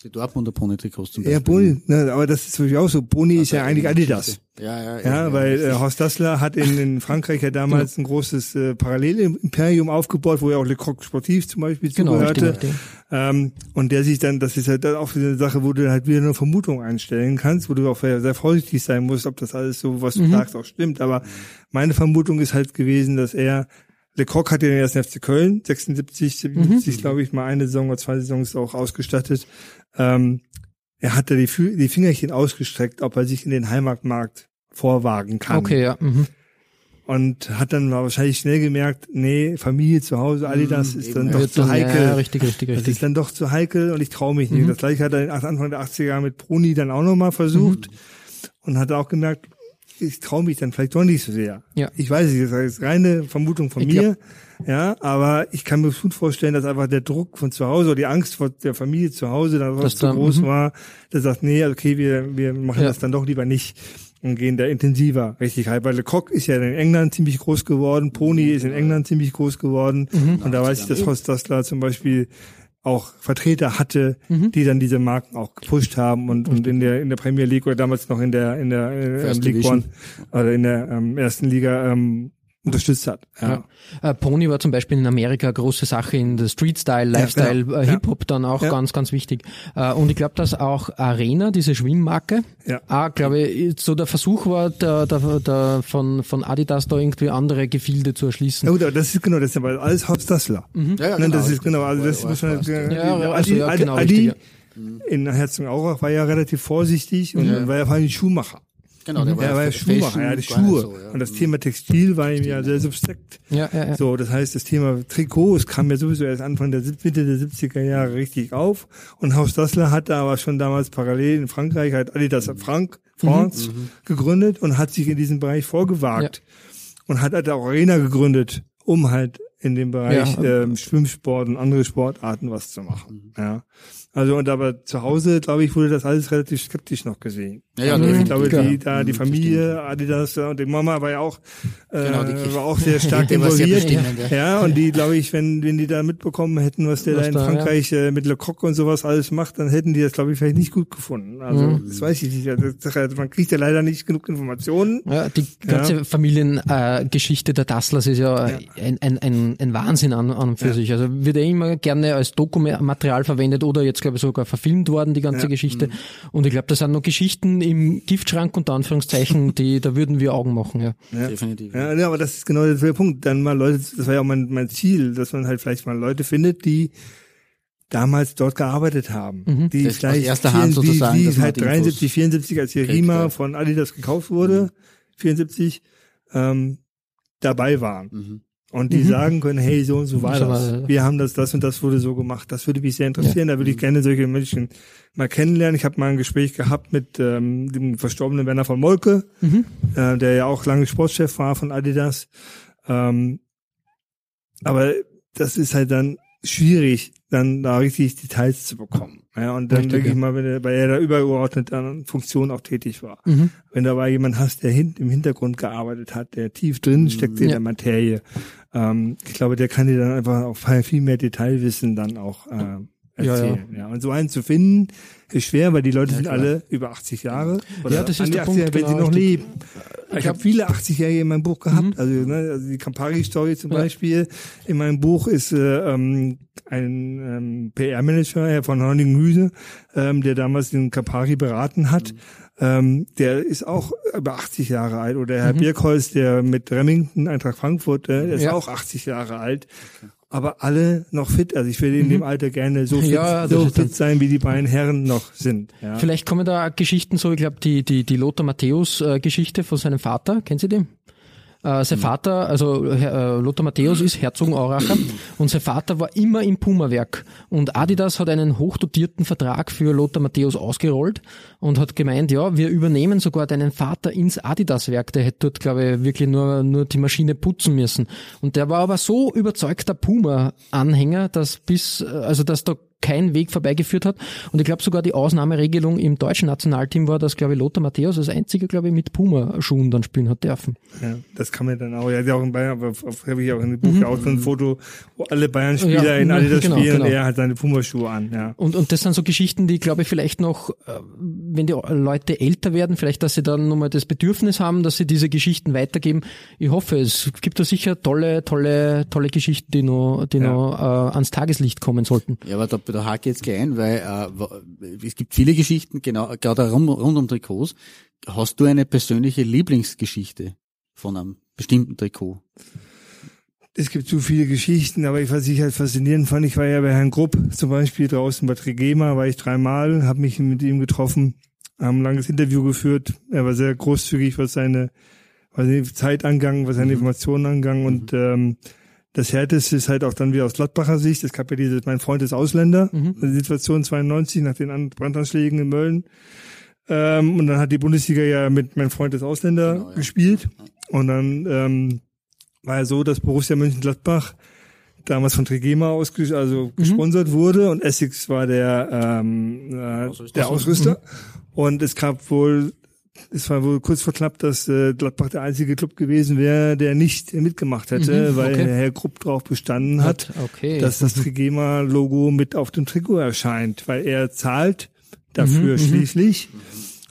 Die Dortmunder Pony-Trikots zum ja, Beispiel. Boni, ne, aber das ist natürlich auch so. Boni ist ja eigentlich Adidas. Ja, ja, Ja, weil äh, Horst Dassler hat in, in Frankreich ja damals ein großes äh, Parallelimperium aufgebaut, wo ja auch Le Croc Sportif zum Beispiel Genau, zugehörte. richtig, richtig. Ähm, und der sich dann, das ist halt dann auch eine Sache, wo du halt wieder eine Vermutung einstellen kannst, wo du auch sehr, sehr vorsichtig sein musst, ob das alles so, was du Mhm. sagst, auch stimmt. Aber meine Vermutung ist halt gewesen, dass er Le Croc hat ja den ersten FC Köln, 76, 77, Mhm. glaube ich, mal eine Saison oder zwei Saisons auch ausgestattet. Ähm, er hat da die, Fü- die Fingerchen ausgestreckt, ob er sich in den Heimatmarkt vorwagen kann. Okay, ja. Mhm. Und hat dann wahrscheinlich schnell gemerkt, nee, Familie zu Hause, Adidas ist dann doch zu heikel. Ja, richtig, richtig, Das richtig. ist dann doch zu heikel und ich traue mich Mhm. nicht. Das gleiche hat er Anfang der 80er Jahre mit Bruni dann auch nochmal versucht Mhm. und hat auch gemerkt, ich traue mich dann vielleicht doch nicht so sehr. Ja. Ich weiß nicht, das ist reine Vermutung von Ich mir. Ja, aber ich kann mir gut vorstellen, dass einfach der Druck von zu Hause oder die Angst vor der Familie zu Hause dann Dass zu da- groß mhm. war, der sagt, nee, okay, wir, wir machen Ja. das dann doch lieber nicht und gehen da intensiver richtig halt. Weil Le Coq ist ja in England ziemlich groß geworden, Pony ist in England ziemlich groß geworden Mhm. und da weiß ich, dass Horst Dassler zum Beispiel auch Vertreter hatte, Mhm. die dann diese Marken auch gepusht haben und, und in der in der Premier League oder damals noch in der in der äh, League. One oder in der ähm, ersten Liga ähm, unterstützt hat. Ja. Ja. Äh, Pony war zum Beispiel in Amerika eine große Sache in der Street-Style, Lifestyle, genau. äh, Ja. Hip-Hop dann auch Ja. ganz, ganz wichtig. Äh, und ich glaube, dass auch Arena, diese Schwimmmarke, Ja. auch, glaube ich, so der Versuch war, der, der, der von, von Adidas da irgendwie andere Gefilde zu erschließen. Ja gut, aber das ist genau, das ist aber alles Horst Dassler. Ja, ja, Ne, das genau. ist genau, also das muss man, äh, Ja, also ja, genau, Adi richtig, in Herzogenaurach war ja relativ vorsichtig und war ja vor allem Schuhmacher. Genau, der war, Er war ja Fashion Schuhmacher, er hatte gar nicht Schuhe. so, ja. Und das Thema Textil war ihm ja sehr substrakt. Ja, ja, ja. So, das heißt, das Thema Trikots kam ja sowieso erst Anfang der Mitte der 70er Jahre richtig auf. Und Haus Dassler hatte aber schon damals parallel in Frankreich halt Adidas Frank, France gegründet und hat sich in diesem Bereich vorgewagt. Und hat halt auch Arena gegründet, um halt in dem Bereich Ja. ähm, Schwimmsport und andere Sportarten was zu machen. Ja. Also und aber zu Hause, glaube ich, wurde das alles relativ skeptisch noch gesehen. Ja, ja, also, ich glaube, die, Ja. da die Mhm, Familie, Adidas und die Mama war ja auch, äh, Genau, war auch sehr stark involviert. ja. Ja, und die, glaube ich, wenn, wenn die da mitbekommen hätten, was der Was da in da, Frankreich äh, mit Le Coq und sowas alles macht, dann hätten die das, glaube ich, vielleicht nicht gut gefunden. Also, Mhm. das weiß ich nicht. Also, man kriegt ja leider nicht genug Informationen. Ja, die ganze Familiengeschichte äh, der Dasslers ist ja, Ein, ein, ein, ein Wahnsinn an, an und für sich. Also wird ja immer gerne als Dokumaterial verwendet oder jetzt glaube ich sogar verfilmt worden, die ganze Geschichte. Mhm. Und ich glaube, das sind noch Geschichten im Giftschrank unter Anführungszeichen, die, da würden wir Augen machen, ja. Definitiv. Ja, ja, aber das ist genau der Punkt. Dann mal Leute, das war ja auch mein, mein Ziel, dass man halt vielleicht mal Leute findet, die damals dort gearbeitet haben. Mhm. Die Das aus vielleicht erster Hand sozusagen, wie, dass wie man halt die Infos 73, 74, als hier kriegt, Rima ja. von Adidas gekauft wurde, 74, ähm, dabei waren. Mhm. Und die Mhm. sagen können, hey, so und so war das. Wir haben das, das und das wurde so gemacht. Das würde mich sehr interessieren. Da würde ich gerne solche Menschen mal kennenlernen. Ich habe mal ein Gespräch gehabt mit ähm, dem verstorbenen Werner von Molke, Mhm. äh, der ja auch lange Sportchef war von Adidas. Ähm, aber das ist halt dann schwierig, dann da richtig Details zu bekommen. Ja, und dann denke ich ja. mal, wenn er, weil er da übergeordnet an Funktion auch tätig war. Mhm. Wenn da aber jemand hast, der hin, im Hintergrund gearbeitet hat, der tief drin steckt in Ja. der Materie, ähm, ich glaube, der kann dir dann einfach auch viel mehr Detailwissen dann auch äh, erzählen. Ja, ja. Und so einen zu finden, ist schwer, weil die Leute ja, sind alle über 80 Jahre. Oder ja, das ist der Punkt, wenn genau, sie noch leben. Ich habe viele 80-Jährige in meinem Buch gehabt. Mhm. Also, ne, also die Campari-Story zum Beispiel. In meinem Buch ist äh, ähm, ein ähm, PR-Manager von Horning Müse, ähm, der damals den Campari beraten hat. Mhm. Ähm, der ist auch über 80 Jahre alt. Oder Herr mhm. Birkholz, der mit Remington, Eintracht Frankfurt, äh, der ist ja. auch 80 Jahre alt. Okay aber alle noch fit. Also ich würde in mhm. dem Alter gerne so fit, ja, so fit sein, wie die beiden Herren noch sind. Ja. Vielleicht kommen da Geschichten so, ich glaube, die, die, die Lothar Matthäus äh, Geschichte von seinem Vater, kennen Sie die? Äh, sein mhm. Vater, also äh, Lothar Matthäus ist Herzogenauracher und sein Vater war immer im Puma-Werk. Und Adidas hat einen hochdotierten Vertrag für Lothar Matthäus ausgerollt und hat gemeint, ja, wir übernehmen sogar deinen Vater ins Adidas-Werk. Der hätte dort, glaube ich, wirklich nur, nur die Maschine putzen müssen. Und der war aber so überzeugter Puma-Anhänger, dass bis, also dass da kein Weg vorbeigeführt hat. Und ich glaube sogar die Ausnahmeregelung im deutschen Nationalteam war, dass, glaube ich, Lothar Matthäus als einziger, glaube ich, mit Puma-Schuhen dann spielen hat dürfen. Ja, das kann man dann auch. Ja, auch in Bayern, aber habe ich auch in dem Buch mhm. auch so ein Foto, wo alle Bayern-Spieler ja, in Adidas genau, spielen genau. und er hat seine Puma-Schuhe an. Ja. Und, und das sind so Geschichten, die, glaube ich, vielleicht noch, äh, wenn die Leute älter werden, vielleicht, dass sie dann nochmal das Bedürfnis haben, dass sie diese Geschichten weitergeben. Ich hoffe, es gibt da sicher tolle, tolle, tolle Geschichten, die noch, die ja. noch äh, ans Tageslicht kommen sollten. Ja, aber da da hake ich jetzt gleich ein, weil äh, es gibt viele Geschichten, genau, gerade rund, rund um Trikots. Hast du eine persönliche Lieblingsgeschichte von einem bestimmten Trikot? Es gibt so viele Geschichten, aber was ich halt faszinierend fand, ich war ja bei Herrn Grupp zum Beispiel draußen bei Trigema, war ich dreimal, habe mich mit ihm getroffen, haben ein langes Interview geführt. Er war sehr großzügig, was seine, was seine Zeit angang, was seine mhm. Informationen angang und ähm, das Härteste ist halt auch dann wieder aus Gladbacher Sicht. Es gab ja diese, mein Freund ist Ausländer, mhm. die Situation 92 nach den Brandanschlägen in Mölln. Ähm, und dann hat die Bundesliga ja mit mein Freund ist Ausländer genau, ja. gespielt. Und dann ähm, war ja so, dass Borussia Mönchengladbach damals von Trigema aus also mhm. gesponsert wurde und Essex war der ähm, äh, der Ausrüster. Mhm. Und es gab wohl es war wohl kurz vor knapp, dass äh, Gladbach der einzige Club gewesen wäre, der nicht mitgemacht hätte, mhm, weil okay. Herr Grupp darauf bestanden hat, okay. dass das. Trigema-Logo mit auf dem Trikot erscheint, weil er zahlt dafür mhm, mhm, schließlich.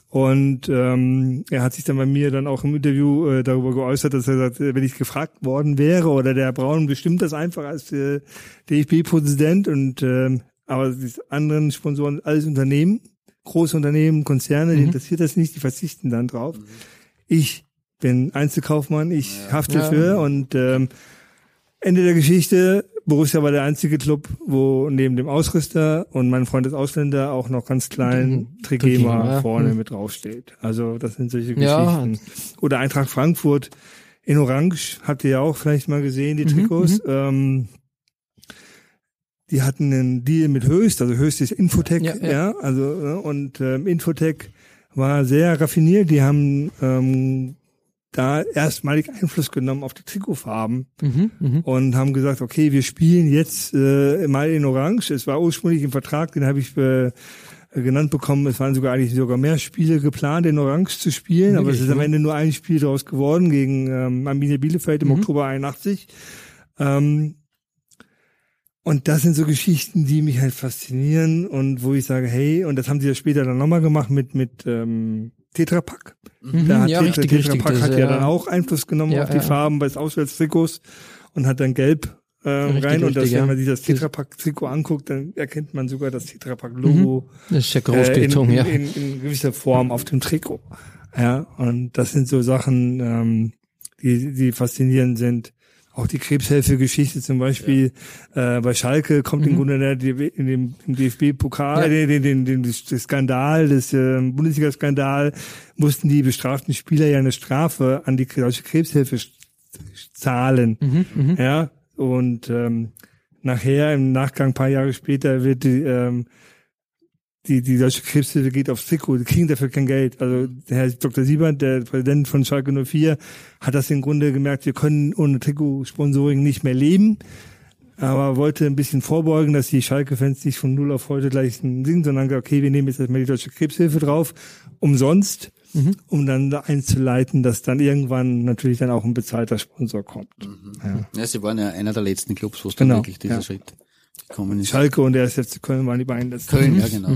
Und ähm, er hat sich dann bei mir dann auch im Interview äh, darüber geäußert, dass er sagt, wenn ich gefragt worden wäre oder der Braun bestimmt das einfach als äh, DFB-Präsident und äh, aber die anderen Sponsoren alles Unternehmen große Unternehmen, Konzerne, die mhm. interessiert das nicht, die verzichten dann drauf. Mhm. Ich bin Einzelkaufmann, ich ja. hafte ja. für und ähm, Ende der Geschichte, Borussia war der einzige Club, wo neben dem Ausrüster und mein Freund ist Ausländer auch noch ganz klein mhm. Trigema ja. vorne mhm. mit draufsteht. Also das sind solche Geschichten. Oder Eintracht Frankfurt in Orange, habt ihr ja auch vielleicht mal gesehen, die mhm, Trikots. Mhm. Ähm, die hatten einen Deal mit Höchst, also Höchst ist Infotech, ja, ja. ja also und ähm, Infotech war sehr raffiniert. Die haben ähm, da erstmalig Einfluss genommen auf die Trikotfarben mhm, mh. und haben gesagt, okay, wir spielen jetzt äh, mal in Orange. Es war ursprünglich im Vertrag, den habe ich äh, genannt bekommen. Es waren sogar eigentlich sogar mehr Spiele geplant, in Orange zu spielen, aber es ist am Ende nur ein Spiel daraus geworden gegen ähm, Arminia Bielefeld im mhm. Oktober 81. Ähm, und das sind so Geschichten, die mich halt faszinieren und wo ich sage, hey, und das haben sie ja später dann nochmal gemacht mit, mit ähm, Tetrapack. Mhm, da hat ja, Tetra, richtig, Tetrapack richtig, hat ja, dann auch Einfluss genommen ja, auf die ja. Farben bei Auswärtstrikots und hat dann gelb ähm, richtig, rein. und das, wenn man sich das Tetrapack-Trikot anguckt, dann erkennt man sogar das Tetrapack-Logo. Mhm. Das ist ja groß äh, in, in, ja. In, in, gewisser Form auf dem Trikot. Ja, und das sind so Sachen, ähm, die, die faszinierend sind. Auch die Krebshilfe-Geschichte zum Beispiel ja. äh, bei Schalke kommt mhm. im Grunde der, in dem, im DFB-Pokal, ja. den, den, den, den Skandal, des äh, Bundesliga-Skandal, mussten die bestraften Spieler ja eine Strafe an die deutsche Krebshilfe zahlen. Mhm, mhm, ja, und ähm, nachher, im Nachgang, paar Jahre später, wird die, ähm, die, die deutsche Krebshilfe geht aufs Trikot, die kriegen dafür kein Geld. Also der Herr Dr. Siebert, der Präsident von Schalke 04, hat das im Grunde gemerkt, wir können ohne Trikotsponsoring nicht mehr leben, aber wollte ein bisschen vorbeugen, dass die Schalke-Fans nicht von null auf heute gleich singen, sondern gesagt, okay, wir nehmen jetzt erstmal die deutsche Krebshilfe drauf, umsonst, mhm. um dann da einzuleiten, dass dann irgendwann natürlich dann auch ein bezahlter Sponsor kommt. Mhm. Ja. ja. sie waren ja einer der letzten Clubs, wo es dann genau, wirklich dieser ja. Schritt gekommen ist. Schalke und der ist jetzt Köln waren die beiden letzten. Köln, ja genau.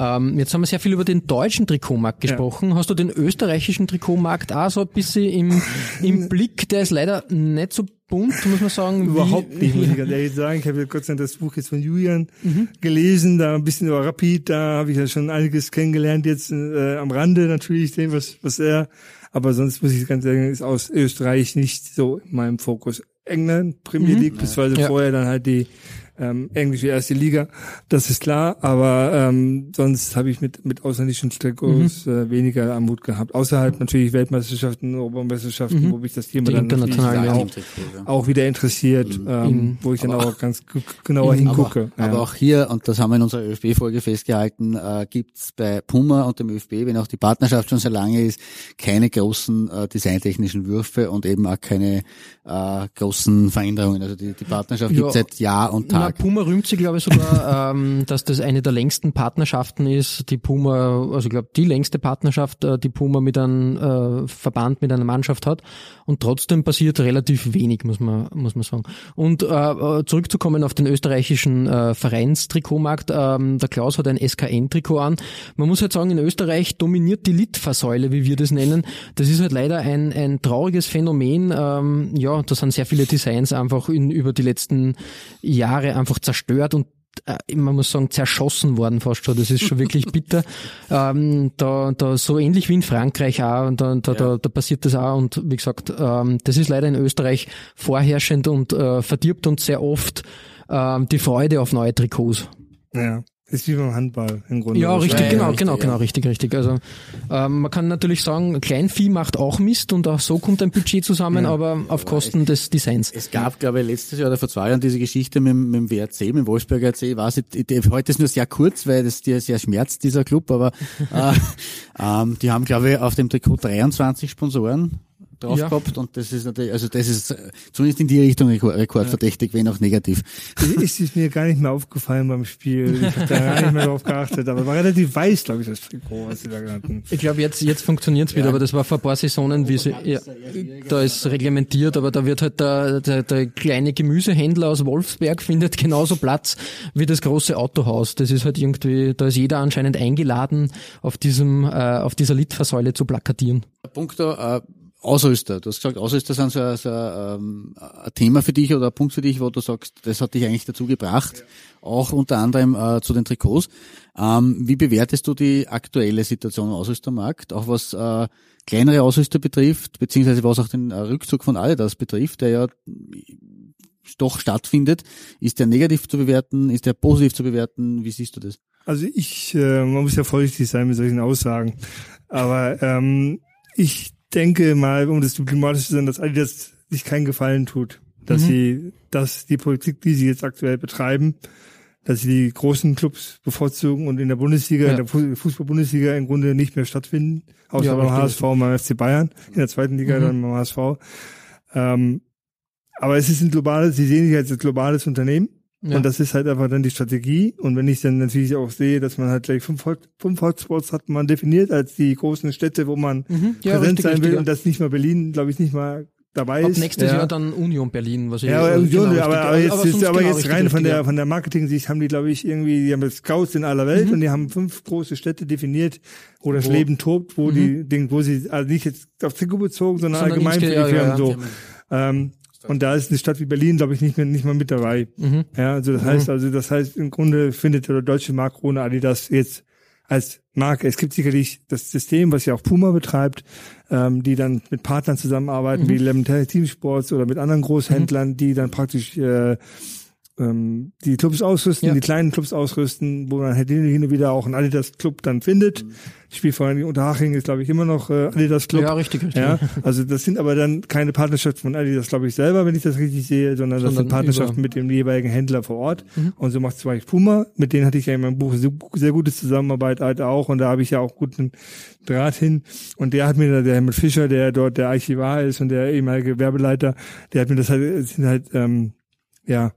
Ähm, jetzt haben wir sehr viel über den deutschen Trikotmarkt gesprochen. Hast du den österreichischen Trikotmarkt auch so ein bisschen im, im Blick? Der ist leider nicht so bunt, muss man sagen. Überhaupt wie, nicht, muss ich ganz ehrlich sagen. Ich habe ja Gott sei Dank das Buch jetzt von Julian gelesen, da ein bisschen über Rapid, da habe ich ja schon einiges kennengelernt, jetzt äh, am Rande natürlich, dem, was, was er, aber sonst muss ich ganz ehrlich sagen, ist aus Österreich nicht so in meinem Fokus. England, Premier League, beziehungsweise Ja. vorher dann halt die ähm, englische erste Liga, das ist klar, aber ähm, sonst habe ich mit mit ausländischen Trikots Mhm. äh, weniger Armut gehabt. Außerhalb natürlich Weltmeisterschaften, Europameisterschaften, wo mich das Thema Mhm. Die dann ja. auch, auch wieder interessiert, ähm, wo ich dann auch ganz genauer hingucke. Aber, aber ja. auch hier, und das haben wir in unserer ÖFB-Folge festgehalten, äh, gibt's bei Puma und dem ÖFB, wenn auch die Partnerschaft schon sehr lange ist, keine großen äh, designtechnischen Würfe und eben auch keine äh, großen Veränderungen. Also die, die Partnerschaft Ja. gibt's seit Jahr und Na, Puma rühmt sich, glaube ich, sogar, ähm, dass das eine der längsten Partnerschaften ist, die Puma, also ich glaube, die längste Partnerschaft, äh, die Puma mit einem äh, Verband, mit einer Mannschaft hat. Und trotzdem passiert relativ wenig, muss man, muss man sagen. Und äh, äh, zurückzukommen auf den österreichischen äh, Vereinstrikotmarkt, ähm, der Klaus hat ein SKN-Trikot an. Man muss halt sagen, in Österreich dominiert die Litfaßsäule, wie wir das nennen. Das ist halt leider ein, ein trauriges Phänomen. Ähm, ja, da sind sehr viele Designs einfach in, über die letzten Jahre einfach zerstört und äh, man muss sagen, zerschossen worden fast schon. Das ist schon wirklich bitter. Ähm, da, da so ähnlich wie in Frankreich auch, und da, da, da, da passiert das auch. Und wie gesagt, ähm, das ist leider in Österreich vorherrschend und äh, verdirbt uns sehr oft ähm, die Freude auf neue Trikots. ja. Ist wie beim Handball im Grunde. Ja, richtig, ja, genau, richtig, genau, ja. genau, richtig, richtig. Also ähm, man kann natürlich sagen, Kleinvieh macht auch Mist und auch so kommt ein Budget zusammen, aber auf Kosten des Designs. Es gab, glaube ich, letztes Jahr oder vor zwei Jahren diese Geschichte mit, dem- mit dem WRC, mit dem Wolfsberger RC. Ich weiß ich- heute ist nur sehr kurz, weil das dir sehr schmerzt, dieser Club, aber äh, ähm, die haben, glaube ich, auf dem Trikot 23 Sponsoren drauf Ja. gehabt und das ist natürlich, also das ist äh, zumindest in die Richtung rekord, rekordverdächtig, wenn auch negativ. Ist es mir gar nicht mehr aufgefallen beim Spiel. Ich habe da gar nicht mehr drauf geachtet. Aber war relativ weiß, glaube ich, das Trikot, was sie da hatten. Ich glaube, jetzt, jetzt funktioniert's wieder, aber das war vor ein paar Saisonen, wie sie, ja, da ist reglementiert, aber da wird halt der, der, der kleine Gemüsehändler aus Wolfsberg findet genauso Platz wie das große Autohaus. Das ist halt irgendwie, da ist jeder anscheinend eingeladen, auf diesem, äh, auf dieser Litfaßsäule zu plakatieren. Punkt äh, Ausrüster. Du hast gesagt, Ausrüster sind so, ein- so ähm, ein Thema für dich oder ein Punkt für dich, wo du sagst, das hat dich eigentlich dazu gebracht, auch unter anderem äh, zu den Trikots. Ähm, wie bewertest du die aktuelle Situation im Ausrüstermarkt, auch was äh, kleinere Ausrüster betrifft, beziehungsweise was auch den äh, Rückzug von Adidas betrifft, der ja doch stattfindet. Ist der negativ zu bewerten? Ist der positiv zu bewerten? Wie siehst du das? Also ich, äh, man muss ja vorsichtig sein mit solchen Aussagen. Aber ähm, ich denke mal, um das diplomatisch zu sagen, dass Adidas sich keinen Gefallen tut. Dass sie, dass die Politik, die sie jetzt aktuell betreiben, dass sie die großen Clubs bevorzugen und in der Bundesliga, Ja. in der Fu- Fußball-Bundesliga im Grunde nicht mehr stattfinden, außer Ja, beim. HSV und beim FC Bayern, in der zweiten Liga Mhm. dann beim HSV. Ähm, aber es ist ein globales, sie sehen sich als ein globales Unternehmen. Ja. Und das ist halt einfach dann die Strategie. Und wenn ich dann natürlich auch sehe, dass man halt gleich fünf, Hot- fünf Hotspots hat man definiert als die großen Städte, wo man Mhm. Ja, präsent richtig, sein richtig, will ja. und das nicht mal Berlin, glaube ich, nicht mal dabei Ab ist. nächstes ja. Jahr dann Union Berlin, was ich Ja, aber, Union, genau aber, richtig- aber jetzt, sonst ist, aber genau jetzt richtig, rein von richtig, der, von der Marketing-Sicht haben die, glaube ich, irgendwie, die haben jetzt Scouts in aller Welt und die haben fünf große Städte definiert, wo das Mhm. Wo- Leben tobt, wo die, Ding, wo sie, also nicht jetzt auf Trikot bezogen, sondern, Sondern allgemein für die Firmen so. Ähm, und da ist eine Stadt wie Berlin, glaube ich, nicht mehr, nicht mal mit dabei. Mhm. Ja, also das heißt, also das heißt, im Grunde findet der deutsche Markt ohne Adidas jetzt als Marke. Es gibt sicherlich das System, was ja auch Puma betreibt, ähm, die dann mit Partnern zusammenarbeiten, Mhm. wie Elementary Team Sports oder mit anderen Großhändlern, die dann praktisch äh, ähm, die Clubs ausrüsten, Ja. die kleinen Clubs ausrüsten, wo man halt hin und wieder auch einen Adidas-Club dann findet. Ich spiele vor allem Unterhaching ist, glaube ich, immer noch äh, Adidas-Club. Ja, richtig, richtig. Ja, also das sind aber dann keine Partnerschaften von Adidas, glaube ich, selber, wenn ich das richtig sehe, sondern, das Sondern sind Partnerschaften über- mit dem jeweiligen Händler vor Ort. Mhm. Und so macht zum Beispiel Puma, mit denen hatte ich ja in meinem Buch sehr, sehr gute Zusammenarbeit halt auch und da habe ich ja auch guten Draht hin. Und der hat mir, da- der Helmut Fischer, der dort der Archivar ist und der ehemalige Werbeleiter, der hat mir das halt, sind halt, ähm, ja,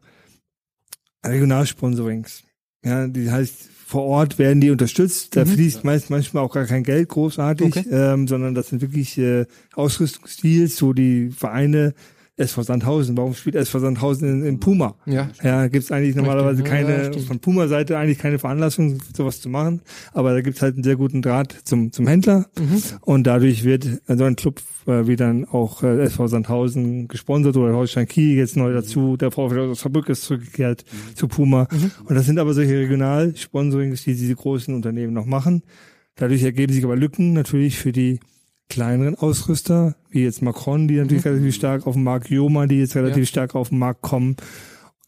Regionalsponsorings. Ja, die heißt, vor Ort werden die unterstützt. Da fließt meist manchmal auch gar kein Geld großartig, Okay. ähm, sondern das sind wirklich äh, Ausrüstungsdeals, wo die Vereine SV Sandhausen. Warum spielt SV Sandhausen in, in Puma? Ja. Ja, gibt's eigentlich normalerweise Ja, keine, stimmt. von Puma-Seite eigentlich keine Veranlassung, sowas zu machen. Aber da gibt's halt einen sehr guten Draht zum, zum Händler. Mhm. Und dadurch wird so ein Club äh, wie dann auch äh, SV Sandhausen gesponsert oder Holstein Kiel jetzt neu dazu. Der VfL Osnabrück ist zurückgekehrt zu Puma. Und das sind aber solche Regionalsponsorings, die diese großen Unternehmen noch machen. Dadurch ergeben sich aber Lücken natürlich für die kleineren Ausrüster, wie jetzt Macron, die natürlich relativ stark auf dem Markt, Joma, die jetzt relativ Ja. stark auf den Markt kommen.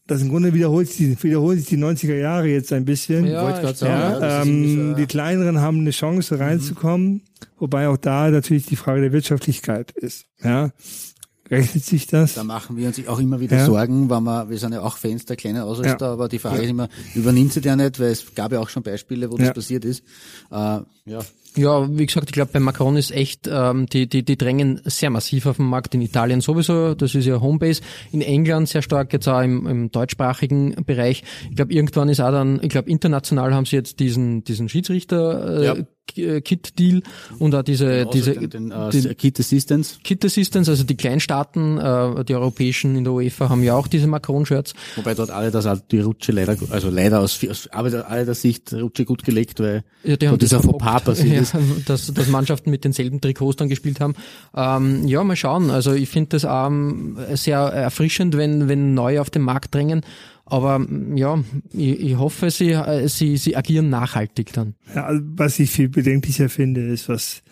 Das im Grunde wiederholt sich, wiederholen sich die 90er Jahre jetzt ein bisschen. Ja, Wollte ich- sagen, Ja, ja, ähm, so, die kleineren haben eine Chance reinzukommen, wobei auch da natürlich die Frage der Wirtschaftlichkeit ist. Ja, rechnet sich das? Da machen wir uns auch immer wieder Ja. Sorgen, weil wir, wir sind ja auch Fans der kleinen Ausrüster, Ja. aber die Frage ist immer, übernimmt sie der nicht, weil es gab ja auch schon Beispiele, wo Ja. das passiert ist. Äh, ja, Ja, wie gesagt, ich glaube, bei Macron ist echt, ähm, die, die, die drängen sehr massiv auf den Markt. In Italien sowieso, das ist ja Homebase. In England sehr stark, jetzt auch im, im deutschsprachigen Bereich. Ich glaube, irgendwann ist auch dann, ich glaube, international haben sie jetzt diesen, diesen Schiedsrichter äh, äh, Kit-Deal und auch diese, diese also den, den, äh, den- Kit Assistance, Kit Assistance, also die Kleinstaaten, äh, die europäischen in der UEFA haben ja auch diese Macron-Shirts. wobei dort alle das die Rutsche leider, also leider aus, aus aber alle der Sicht Rutsche gut gelegt, weil Ja, die haben das dieser. Fauxpas passiert ja, ist. dass, dass Mannschaften mit denselben Trikots dann gespielt haben. Ähm, ja, mal schauen. Also ich finde das ähm, sehr erfrischend, wenn, wenn neue auf den Markt drängen. Aber mm, ja, ich, ich hoffe, sie, äh, sie, sie agieren nachhaltig dann. Ja, also was ich viel bedenklicher finde, ist, was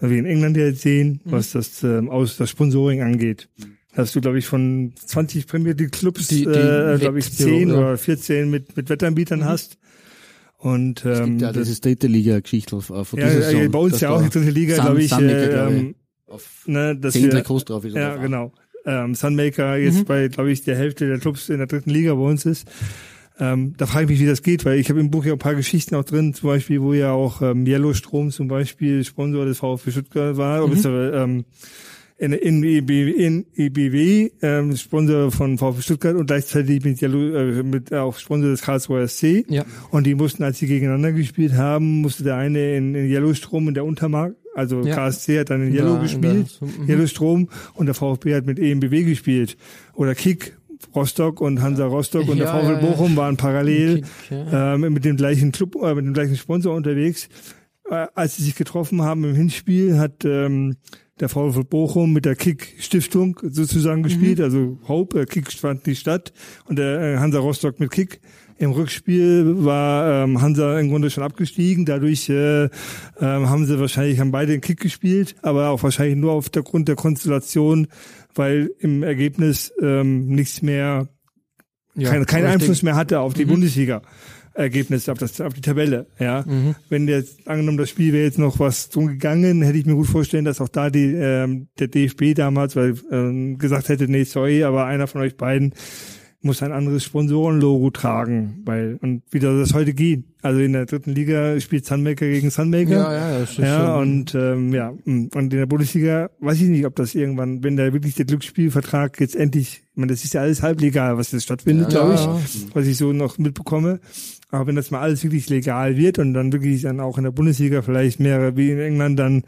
wir in England ja jetzt sehen, Mhm. was das ähm, aus das Sponsoring angeht. Hast du, glaube ich, von 20 Premier League Clubs, Die- die äh, glaube ich, Wettbüro, 10 ja. Mhm. oder 14 mit, mit Wettanbietern hast. Und Es ähm, gibt ja das, diese dritte Liga-Geschichte auf, auf ja, dieser ja, Saison, bei uns ja auch die dritte Liga, Sun- glaube ich, Sunmaker, äh, ähm, auf ne, dass zehn wir, Trikots drauf ist. Ja, genau. Ähm, Sunmaker jetzt bei, glaube ich, der Hälfte der Clubs in der dritten Liga bei uns ist. Ähm, da frage ich mich, wie das geht, weil ich habe im Buch ja ein paar Geschichten auch drin, zum Beispiel, wo ja auch ähm, Yellowstrom zum Beispiel Sponsor des VfB Stuttgart war, mhm. ähm, in, in, EBW, in EBW ähm, Sponsor von VfB Stuttgart und gleichzeitig mit, Yellow, äh, mit äh, auch Sponsor des Karlsruher SC. Ja. Und die mussten, als sie gegeneinander gespielt haben, musste der eine in, in Yellowstrom in der Untermark, also Ja. KSC hat dann in Ja, Yellow in gespielt, der- mhm. Yellowstrom und der VfB hat mit EMBW gespielt. Oder Kick, Rostock und Hansa Rostock und der Ja, ja, ja. Bochum waren parallel Kick, ja. ähm, mit dem gleichen Club, äh, mit dem gleichen Sponsor unterwegs. Äh, als sie sich getroffen haben im Hinspiel, hat ähm, der VfL Bochum mit der Kick Stiftung sozusagen gespielt, also Hope, äh, Kick fand die statt und der äh, Hansa Rostock mit Kick. Im Rückspiel war ähm, Hansa im Grunde schon abgestiegen, dadurch äh, ähm, haben sie wahrscheinlich, haben beide den Kick gespielt, aber auch wahrscheinlich nur auf der Grund der Konstellation, weil im Ergebnis ähm, nichts mehr Ja, keinen keinen Einfluss mehr hatte auf die Mhm. Bundesliga. Ergebnis auf, das, auf die Tabelle, ja. Mhm. Wenn jetzt, angenommen, das Spiel wäre jetzt noch was drum gegangen, hätte ich mir gut vorstellen, dass auch da die, ähm, der DFB damals weil, ähm, gesagt hätte, nee, sorry, aber einer von euch beiden muss ein anderes Sponsorenlogo tragen, weil, und wie soll das heute gehen? Also in der dritten Liga spielt Sunmaker gegen Sunmaker. Ja, ja, das ist Ja, schon- und ähm, ja, mh. und in der Bundesliga weiß ich nicht, ob das irgendwann, wenn da wirklich der Glücksspielvertrag jetzt endlich, ich meine, das ist ja alles halblegal, was jetzt stattfindet, Ja, glaube ich, ja. was ich so noch mitbekomme. Aber wenn das mal alles wirklich legal wird und dann wirklich dann auch in der Bundesliga vielleicht mehrere wie in England dann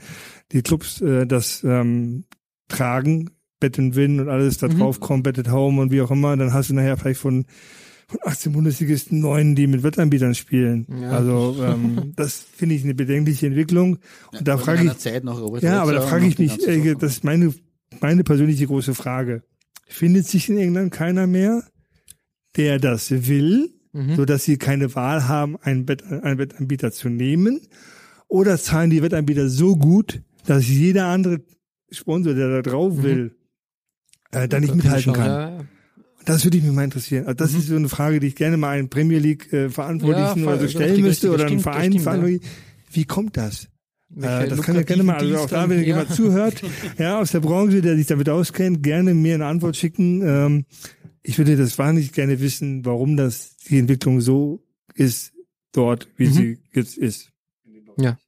die Clubs äh, das ähm, tragen, Bet and Win und alles da Mhm. drauf kommt, Bet at Home und wie auch immer, dann hast du nachher vielleicht von von 18 Bundesligisten neun, die mit Wettanbietern spielen. Ja. Also ähm, das finde ich eine bedenkliche Entwicklung. Und da Vor frage ich, Zeit noch Robert ja, aber da frage ich mich, äh, das ist meine meine persönliche große Frage. Findet sich in England keiner mehr, der das will, Mhm. so dass sie keine Wahl haben, einen, Wett, einen Wettanbieter zu nehmen? Oder zahlen die Wettanbieter so gut, dass jeder andere Sponsor, der da drauf will, äh, da nicht mithalten kann? Ja, ja. Das würde ich mich mal interessieren. Also das ist so eine Frage, die ich gerne mal einen Premier League äh, Verantwortlichen Ja, oder so stellen richtig, müsste oder einen Verein stimmt, Verantwortlichen. Wie kommt das? Äh, das kann ja gerne mal, also auch da, wenn lukrativen jemand zuhört, ja, aus der Branche, der sich damit auskennt, gerne mir eine Antwort schicken. Ähm, ich würde das wahnsinnig gerne wissen, warum das die Entwicklung so ist dort, wie Mhm. sie jetzt ist. Ja.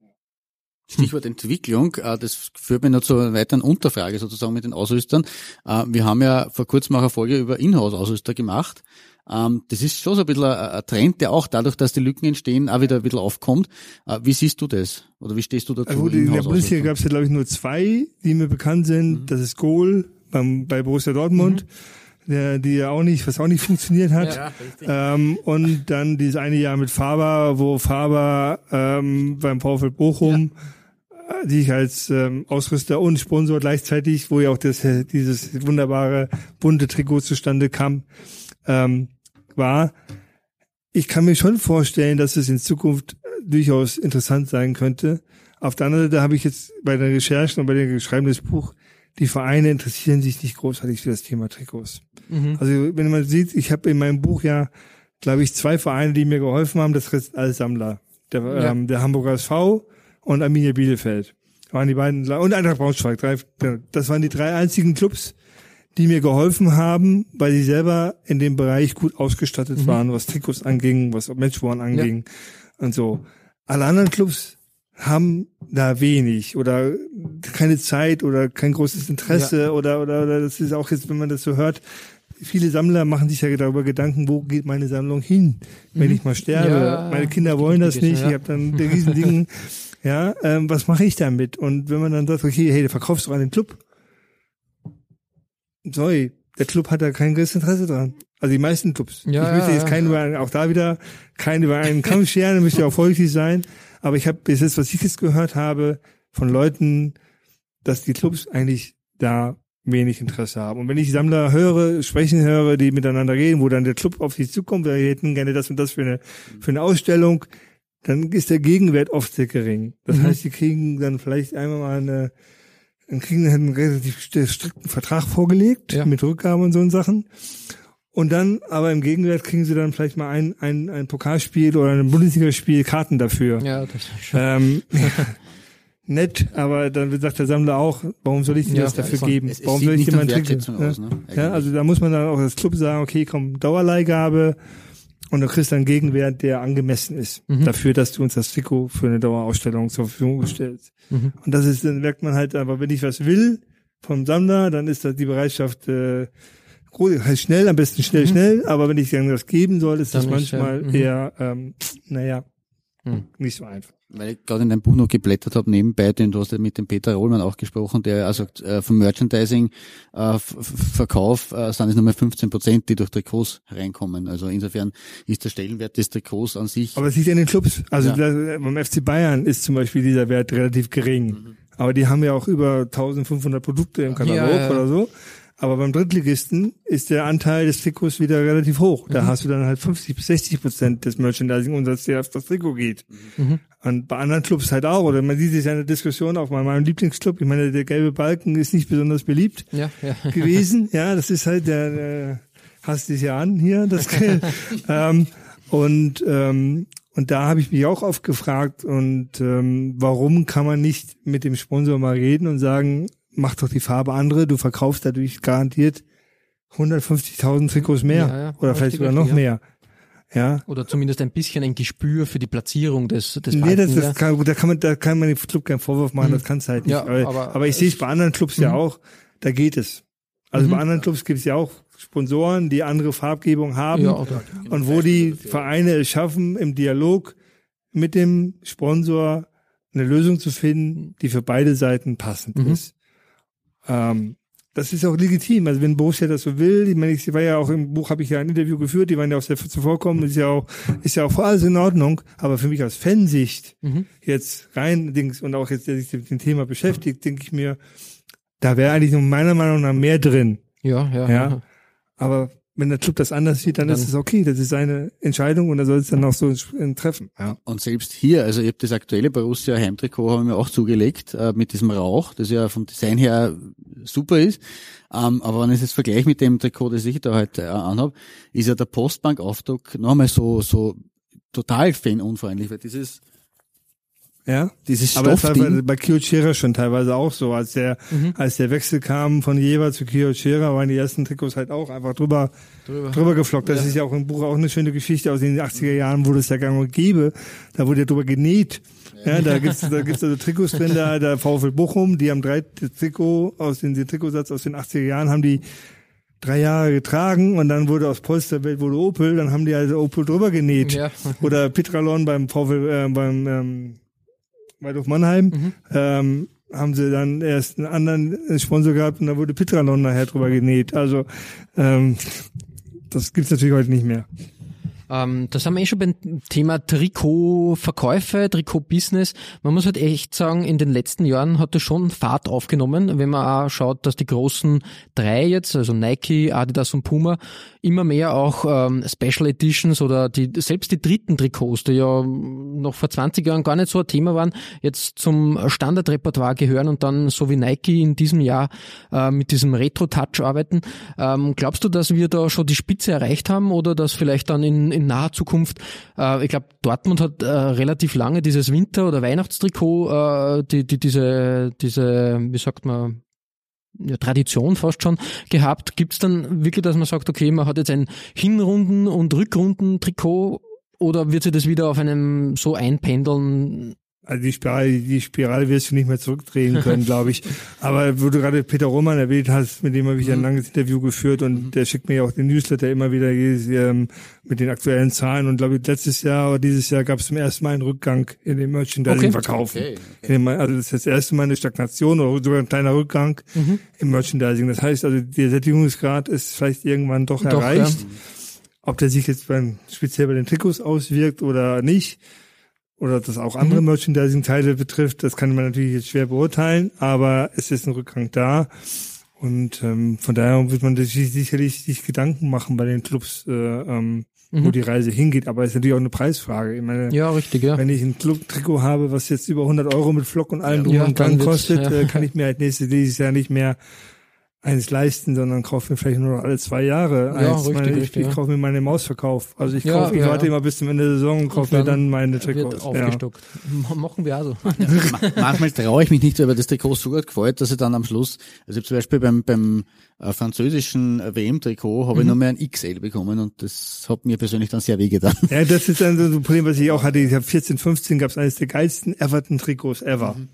Stichwort Entwicklung, äh, das führt mich noch zu einer weiteren Unterfrage sozusagen mit den Ausrüstern. Äh, Wir haben ja vor kurzem auch eine Folge über Inhouse-Ausrüster gemacht. Ähm, Das ist schon so ein bisschen ein Trend, der auch dadurch, dass die Lücken entstehen, auch wieder ein bisschen aufkommt. Äh, Wie siehst du das? Oder wie stehst du dazu? Also in der? Bundesliga gab es ja, glaube ich, nur zwei, die mir bekannt sind. Mhm. Das ist Goal beim, bei Borussia Dortmund. Der, die ja auch nicht, was auch nicht funktioniert hat. Ja. Ähm, und dann dieses eine Jahr mit Faber, wo Faber ähm, beim VfL Bochum äh, sich als ähm, Ausrüster und Sponsor gleichzeitig, wo ja auch das, dieses wunderbare bunte Trikot zustande kam, ähm, war. Ich kann mir schon vorstellen, dass es in Zukunft äh, durchaus interessant sein könnte. Auf der anderen Seite habe ich jetzt bei der Recherche und bei dem Schreiben des Buch, die Vereine interessieren sich nicht großartig für das Thema Trikots. Also wenn man sieht, ich habe in meinem Buch ja, glaube ich, zwei Vereine, die mir geholfen haben, das sind alles Sammler. Der, Ja. ähm, der Hamburger SV und Arminia Bielefeld. Waren die beiden, und Eintracht Braunschweig. Drei, das waren die drei einzigen Clubs, die mir geholfen haben, weil sie selber in dem Bereich gut ausgestattet waren, was Trikots anging, was Matchworn anging und so. Alle anderen Clubs haben da wenig oder keine Zeit oder kein großes Interesse oder, oder, oder das ist auch jetzt, wenn man das so hört, viele Sammler machen sich ja darüber Gedanken, wo geht meine Sammlung hin, wenn ich mal sterbe. Mhm. Ja, meine Kinder wollen das nicht, ja. ich habe dann die riesen Dinge, ja, ähm, was mache ich damit? Und wenn man dann sagt, okay, hey, du verkaufst doch an den Club. Sorry, der Club hat da kein großes Interesse dran. Also die meisten Clubs. Ja, ich möchte ja, jetzt ja. keinen über einen, auch da wieder keinen über einen Kamm scheren, ja auch vorsichtig sein. Aber ich habe bis jetzt, was ich jetzt gehört habe, von Leuten, dass die Clubs eigentlich da wenig Interesse haben. Und wenn ich Sammler höre, sprechen höre, die miteinander reden, wo dann der Club auf sie zukommt, wir hätten gerne das und das für eine, für eine Ausstellung, dann ist der Gegenwert oft sehr gering. Das Mhm. heißt, die kriegen dann vielleicht einmal mal eine, dann kriegen dann einen relativ st- strikten Vertrag vorgelegt, Ja. mit Rückgabe und so Sachen. Und dann, aber im Gegenwert kriegen sie dann vielleicht mal ein, ein, ein Pokalspiel oder ein Bundesligaspiel Karten dafür. Ja, das ist schon. Ähm, nett, aber dann sagt der Sammler auch, warum soll ich dir Ja, das dafür geben? Es, es warum soll ich? Wertschätzung Ja? aus, ne? Ja, also da muss man dann auch als Club sagen, okay, komm, Dauerleihgabe und du kriegst einen Gegenwert, der angemessen ist Mhm. dafür, dass du uns das Trikot für eine Dauerausstellung zur Verfügung stellst. Mhm. Und das ist, dann merkt man halt, aber wenn ich was will vom Sammler, dann ist das die Bereitschaft äh, groß, heißt schnell, am besten schnell, schnell, aber wenn ich dann was geben soll, ist das Mhm. Dann ja, manchmal mhm. eher, ähm, naja, Mhm. nicht so einfach. Weil ich gerade in deinem Buch noch geblättert habe, nebenbei, denn du hast ja mit dem Peter Rollmann auch gesprochen, der also äh, vom Merchandising äh, Verkauf äh, sind es nur mal 15 Prozent, die durch Trikots reinkommen. Also insofern ist der Stellenwert des Trikots an sich Aber es liegt an den Clubs. Also Ja. da, beim FC Bayern ist zum Beispiel dieser Wert relativ gering. Mhm. Aber die haben ja auch über 1500 Produkte im Katalog Ja, ja. oder so. Aber beim Drittligisten ist der Anteil des Trikots wieder relativ hoch. Mhm. Da hast du dann halt 50 bis 60 Prozent des Merchandising-Umsatzes, der auf das Trikot geht. Mhm. Und bei anderen Clubs halt auch. Oder man sieht es ja in der Diskussion auch bei meinem Lieblingsclub. Ich meine, der gelbe Balken ist nicht besonders beliebt Ja, ja. gewesen. Ja, das ist halt der, der hasst dich ja an hier, das ähm, und ähm, und da habe ich mich auch oft gefragt und ähm, warum kann man nicht mit dem Sponsor mal reden und sagen, mach doch die Farbe andere, du verkaufst dadurch garantiert 150.000 Trikots mehr Ja, ja, oder vielleicht sogar noch ja. mehr. Ja, Oder zumindest ein bisschen ein Gespür für die Platzierung des, des nee, das, das kann, da kann man, da kann man dem Club keinen Vorwurf machen, Mhm. das kann es halt nicht. Aber, aber aber, ich sehe es bei anderen Clubs ja Mhm. auch, da geht es. Also Mhm. bei anderen Clubs gibt es ja auch Sponsoren, die andere Farbgebung haben Ja, und wo die Vereine es schaffen, im Dialog mit dem Sponsor eine Lösung zu finden, die für beide Seiten passend Mhm. ist. Ähm, das ist auch legitim. Also wenn Borussia das so will, ich meine, ich war ja auch im Buch, habe ich ja ein Interview geführt, die waren ja auch sehr zuvorkommen, ist ja auch, ist ja auch alles in Ordnung. Aber für mich aus Fansicht Mhm. jetzt rein Dings und auch jetzt, der sich mit dem Thema beschäftigt, denke ich mir, da wäre eigentlich meiner Meinung nach mehr drin. ja, ja, Ja. ja. Aber wenn der Club das anders sieht, dann, Dann- ist es okay. Das ist seine Entscheidung und er soll es dann auch so treffen. Ja. Und selbst hier, also ich habe das aktuelle Borussia Heimtrikot habe ich mir auch zugelegt äh, mit diesem Rauch, das ja vom Design her super ist. Ähm, aber wenn ich es jetzt vergleiche mit dem Trikot, das ich da heute äh, anhabe, ist ja der Postbank-Aufdruck nochmal so so total fanunfreundlich, weil dieses Ja. dieses Aber das war bei, Kyochera schon teilweise auch so. Als der, Mhm. als der Wechsel kam von Jever zu Kyochera, waren die ersten Trikots halt auch einfach drüber, drüber, geflockt. Das Ja. ist ja auch im Buch auch eine schöne Geschichte aus den 80er Jahren, wo das ja gang und gäbe. Da wurde ja drüber genäht. Ja, da gibt's, da gibt's also Trikots drin, da, der VfL Bochum, die haben drei Trikot aus den, den Trikotsatz aus den 80er Jahren, haben die drei Jahre getragen und dann wurde aus Polsterwelt wurde Opel, dann haben die also Opel drüber genäht. Ja. Oder Petralon beim VfL, äh, beim, ähm, Waldhof Mannheim, Mhm. ähm, haben sie dann erst einen anderen Sponsor gehabt und da wurde Pitranon nachher drüber genäht. Also ähm, das gibt's natürlich heute nicht mehr. Ähm, das haben wir eh schon beim Thema Trikotverkäufe, Trikotbusiness. Man muss halt echt sagen, in den letzten Jahren hat das schon Fahrt aufgenommen, wenn man auch schaut, dass die großen drei jetzt, also Nike, Adidas und Puma, immer mehr auch ähm, Special Editions oder die selbst die dritten Trikots, die ja noch vor 20 Jahren gar nicht so ein Thema waren, jetzt zum Standardrepertoire gehören und dann so wie Nike in diesem Jahr äh, mit diesem Retro-Touch arbeiten. Ähm, glaubst du, dass wir da schon die Spitze erreicht haben oder dass vielleicht dann in, in naher Zukunft, äh, ich glaube, Dortmund hat äh, relativ lange dieses Winter- oder Weihnachtstrikot, äh, die, die, diese, diese, wie sagt man, ja, Tradition fast schon gehabt. Gibt es dann wirklich, dass man sagt, okay, man hat jetzt ein Hinrunden- und Rückrunden-Trikot oder wird sich das wieder auf einem so einpendeln, also die Spirale, die Spirale wirst du nicht mehr zurückdrehen können, glaube ich. Aber wo du gerade Peter Roman erwähnt hast, mit dem habe ich ein mhm. langes Interview geführt und mhm. der schickt mir ja auch den Newsletter immer wieder ähm, mit den aktuellen Zahlen. Und glaube ich, letztes Jahr oder dieses Jahr gab es zum ersten Mal einen Rückgang in den Merchandising-Verkaufen. Okay. Okay, okay. Also das ist das erste Mal eine Stagnation oder sogar ein kleiner Rückgang mhm. im Merchandising. Das heißt also, der Sättigungsgrad ist vielleicht irgendwann doch, doch erreicht. Ja. Ob der sich jetzt beim, speziell bei den Trikots auswirkt oder nicht, oder das auch andere mhm. Merchandising-Teile betrifft, das kann man natürlich jetzt schwer beurteilen, aber es ist ein Rückgang da. Und ähm, von daher wird man sich sicherlich sich Gedanken machen bei den Clubs, äh, ähm, mhm. wo die Reise hingeht. Aber es ist natürlich auch eine Preisfrage. Ich meine, ja, richtig, ja. Wenn ich ein Club-Trikot habe, was jetzt über 100 Euro mit Flock und allem drum ja, und dran kostet, ja. äh, kann ich mir halt nächstes, nächstes Jahr nicht mehr eins leisten, sondern kaufe mir vielleicht nur alle zwei Jahre ja, eins. Richtig, meine, richtig, ich, ich kaufe mir meine Mausverkauf. Also ich kaufe, ja, ich warte immer bis zum Ende der Saison und kaufe mir dann meine Trikots. Aufgestockt. Machen wir also. Manchmal traue ich mich nicht, weil das Trikot so gut gefällt, dass ich dann am Schluss, also zum Beispiel beim, beim äh, französischen WM-Trikot habe mhm. ich nur mehr ein XL bekommen und das hat mir persönlich dann sehr wehgetan. Ja, das ist dann so ein Problem, was ich auch hatte. Ich habe 14, 15 gab es eines der geilsten Everton-Trikots ever. Mhm.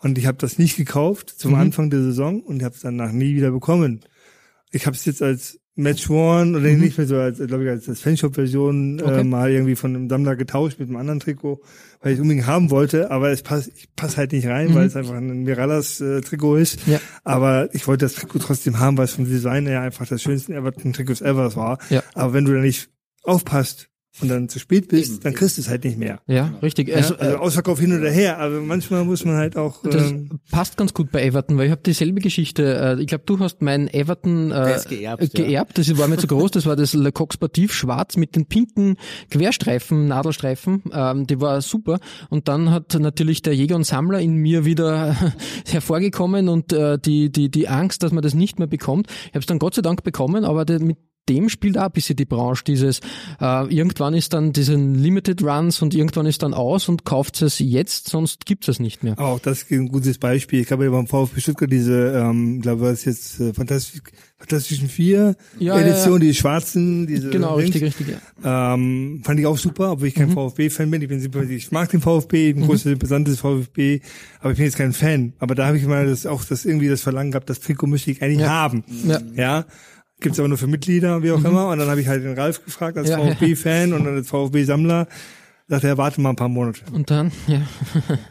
Und ich habe das nicht gekauft zum mhm. Anfang der Saison und habe es danach nie wieder bekommen. Ich habe es jetzt als Match One oder mhm. nicht mehr so als, glaube ich, als, als Fanshop-Version äh, okay. äh, mal irgendwie von einem Sammler getauscht mit einem anderen Trikot, weil ich unbedingt haben wollte, aber es passt, ich passe halt nicht rein, mhm. weil es einfach ein Mirallas äh, Trikot ist. Ja. Aber ich wollte das Trikot trotzdem haben, weil es vom Design her einfach das schönste Everton-Trikots ever war. Ja. Aber wenn du da nicht aufpasst, und dann zu spät bist, Eben. dann kriegst du es halt nicht mehr. Ja, richtig. Also, ja, also Ausverkauf hin oder her, aber manchmal muss man halt auch. Das ähm, passt ganz gut bei Everton, weil ich habe dieselbe Geschichte. Äh, ich glaube, du hast mein Everton äh, geerbt. geerbt. Das war mir zu groß. Das war das Le Coq Sportif schwarz mit den pinken Querstreifen, Nadelstreifen. Ähm, die war super. Und dann hat natürlich der Jäger und Sammler in mir wieder hervorgekommen und äh, die die die Angst, dass man das nicht mehr bekommt. Ich habe es dann Gott sei Dank bekommen, aber mit dem spielt auch ein bisschen die Branche dieses, äh, irgendwann ist dann diesen Limited Runs und irgendwann ist dann aus und kauft es jetzt, sonst gibt es nicht mehr. Auch das ist ein gutes Beispiel. Ich habe beim VfB Stuttgart diese, ähm, glaube was jetzt äh, Fantastisch, Fantastischen Vier ja, Edition, ja, ja. die schwarzen, diese Genau, Links. richtig, richtig. Ja. Ähm, fand ich auch super, obwohl ich kein mhm. VfB-Fan bin. Ich bin ich mag den VfB, ich bin mhm. großer Sympathisant des VfB, aber ich bin jetzt kein Fan. Aber da habe ich mal das auch das irgendwie das Verlangen gehabt, das Trikot möchte ich eigentlich haben. Ja. ja gibt's aber nur für Mitglieder, wie auch mhm. immer. Und dann habe ich halt den Ralf gefragt als ja, VfB-Fan und dann als VfB-Sammler. Sagte er, warte mal ein paar Monate. Und dann, ja.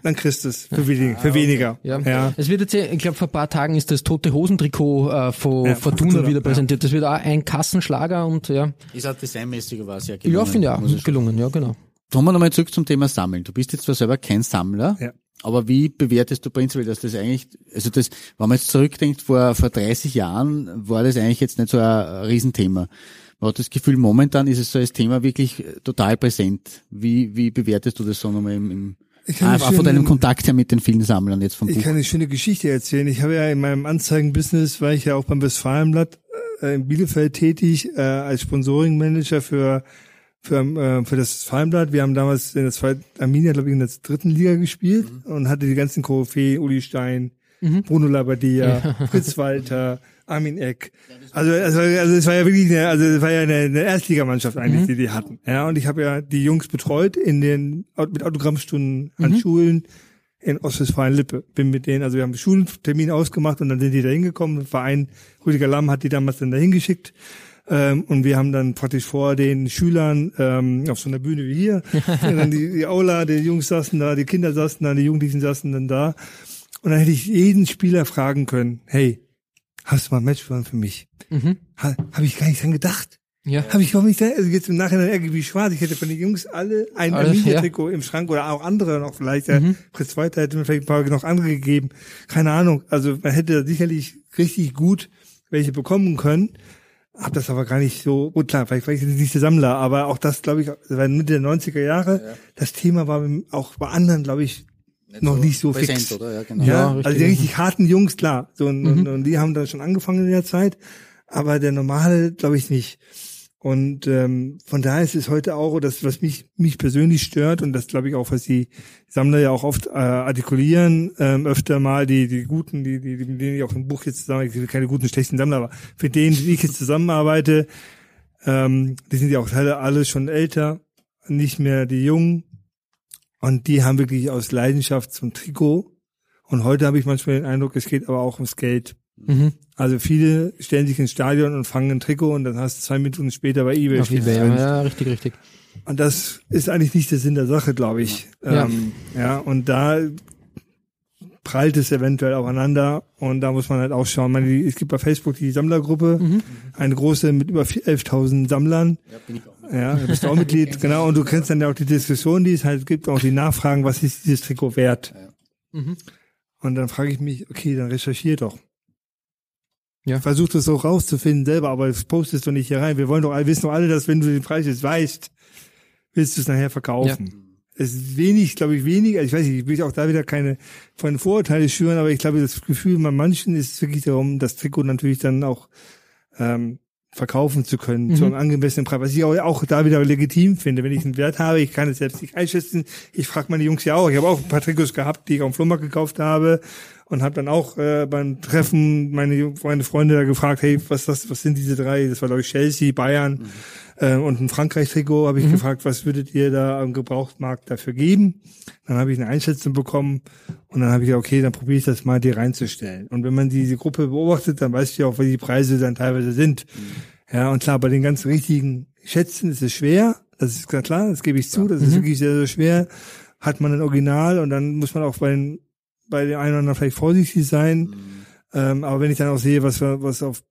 dann kriegst du es für, wenig, für weniger. Ja. ja. Es wird jetzt, ich glaube, vor ein paar Tagen ist das tote Hosentrikot äh, von ja, Fortuna, Fortuna wieder präsentiert. Das wird auch ein Kassenschlager und ja. Ist auch designmäßig was ja gelungen. Ja, finde ich auch gelungen, ja, genau. Kommen wir nochmal zurück zum Thema Sammeln. Du bist jetzt zwar selber kein Sammler, ja. Aber wie bewertest du prinzipiell, dass das eigentlich, also das, wenn man jetzt zurückdenkt, vor, vor 30 Jahren war das eigentlich jetzt nicht so ein Riesenthema. Man hat das Gefühl, momentan ist es so als Thema wirklich total präsent. Wie, wie bewertest du das so nochmal im, im ich kann einfach von deinem Kontakt her mit den vielen Sammlern jetzt vom Ich Buch. kann eine schöne Geschichte erzählen. Ich habe ja in meinem Anzeigenbusiness, war ich ja auch beim Westfalenblatt äh, in Bielefeld tätig, äh, als Sponsoring-Manager für für, äh, für das Fallenblatt. Wir haben damals in der zweiten Arminia, glaube ich, in der dritten Liga gespielt mhm. und hatte die ganzen Koryphäen, Uli Stein, mhm. Bruno Labbadia, ja. Fritz Walter, Armin Eck. Also, also, also es war ja wirklich eine, also es war ja eine, eine Erstligamannschaft eigentlich, mhm. die die hatten. Ja, und ich habe ja die Jungs betreut in den mit Autogrammstunden an mhm. Schulen in Ostwestfalen-Lippe. Bin mit denen, also wir haben Schultermin ausgemacht und dann sind die da hingekommen. Verein Rüdiger Lamm hat die damals dann dahin geschickt. Ähm, und wir haben dann praktisch vor den Schülern ähm, auf so einer Bühne wie hier, dann die, die Aula, die Jungs saßen da, die Kinder saßen da, die Jugendlichen saßen dann da. Und dann hätte ich jeden Spieler fragen können, hey, hast du mal ein Matchplan für mich? Mhm. Ha, Habe ich gar nicht dran gedacht. Ja. Habe ich überhaupt nicht, also jetzt im Nachhinein irgendwie schwarz. Ich hätte von den Jungs alle ein Arminia-Trikot im Schrank oder auch andere noch vielleicht. Ja, Mhm. Fritz Walter hätte mir vielleicht ein paar noch andere gegeben. Keine Ahnung. Also man hätte da sicherlich richtig gut welche bekommen können. Hab das aber gar nicht so, gut klar, vielleicht war ich nicht der Sammler, aber auch das, glaube ich, das war Mitte der 90er Jahre. Das Thema war auch bei anderen, glaube ich, noch nicht so präsent, fix. oder? Ja, genau. Ja, Ja, also die richtig harten Jungs, klar. So, und, Mhm. und, und die haben dann schon angefangen in der Zeit, aber der normale, glaube ich, nicht. Und ähm, von daher ist es heute auch das, was mich mich persönlich stört und das glaube ich auch, was die Sammler ja auch oft äh, artikulieren, ähm, öfter mal die die guten, die die die- mit denen ich auch im Buch jetzt zusammen, ich keine guten schlechten Sammler, aber für denen, die ich jetzt zusammenarbeite, ähm, die sind ja auch alle, alle schon älter, nicht mehr die Jungen und die haben wirklich aus Leidenschaft zum Trikot und heute habe ich manchmal den Eindruck, es geht aber auch ums Geld. Mhm. Also viele stellen sich ins Stadion und fangen ein Trikot und dann hast du zwei Minuten später bei eBay. Auf eBay, drin. ja, richtig, richtig. Und das ist eigentlich nicht der Sinn der Sache, glaube ich. Ja. Ähm, ja, und da prallt es eventuell aufeinander und da muss man halt auch schauen. Man, es gibt bei Facebook die Sammlergruppe, Mhm. eine große mit über 11.000 Sammlern. Ja, bin ich auch. Ja, da bist du auch Mitglied, genau. Und du kennst dann ja auch die Diskussion, die es halt gibt, auch die Nachfragen, was ist dieses Trikot wert? Mhm. Und dann frage ich mich, okay, dann recherchier doch. Ja. Versuch das auch rauszufinden selber, aber das postest du nicht hier rein. Wir wollen doch, alle- wissen doch alle, dass wenn du den Preis jetzt weißt, willst du es nachher verkaufen. Es ist wenig, glaube ich, wenig, also ich weiß nicht, ich will auch da wieder keine von Vorurteile schüren, aber ich glaube, das Gefühl bei manchen ist wirklich darum, das Trikot natürlich dann auch ähm, verkaufen zu können, Mhm. zu einem angemessenen Preis, was ich auch, auch da wieder legitim finde. Wenn ich einen Wert habe, ich kann es selbst nicht einschätzen. Ich frage meine Jungs ja auch. Ich habe auch ein paar Trikots gehabt, die ich auf dem Flohmarkt gekauft habe und habe dann auch äh, beim Treffen meine, meine Freunde da gefragt, hey, was das, was sind diese drei? Das war glaube ich Chelsea, Bayern äh, und ein Frankreich-Trikot. Habe ich gefragt, was würdet ihr da am Gebrauchtmarkt dafür geben? Dann habe ich eine Einschätzung bekommen und dann habe ich gesagt, okay, dann probiere ich das mal dir reinzustellen. Und wenn man diese Gruppe beobachtet, dann du ja auch, wie die Preise dann teilweise sind. Ja, und klar, bei den ganz richtigen Schätzen ist es schwer. Das ist ganz klar, das gebe ich zu. Das ist wirklich sehr, sehr schwer. Hat man ein Original und dann muss man auch bei den, bei den einen oder anderen vielleicht vorsichtig sein. Ähm, aber wenn ich dann auch sehe, was, was auf,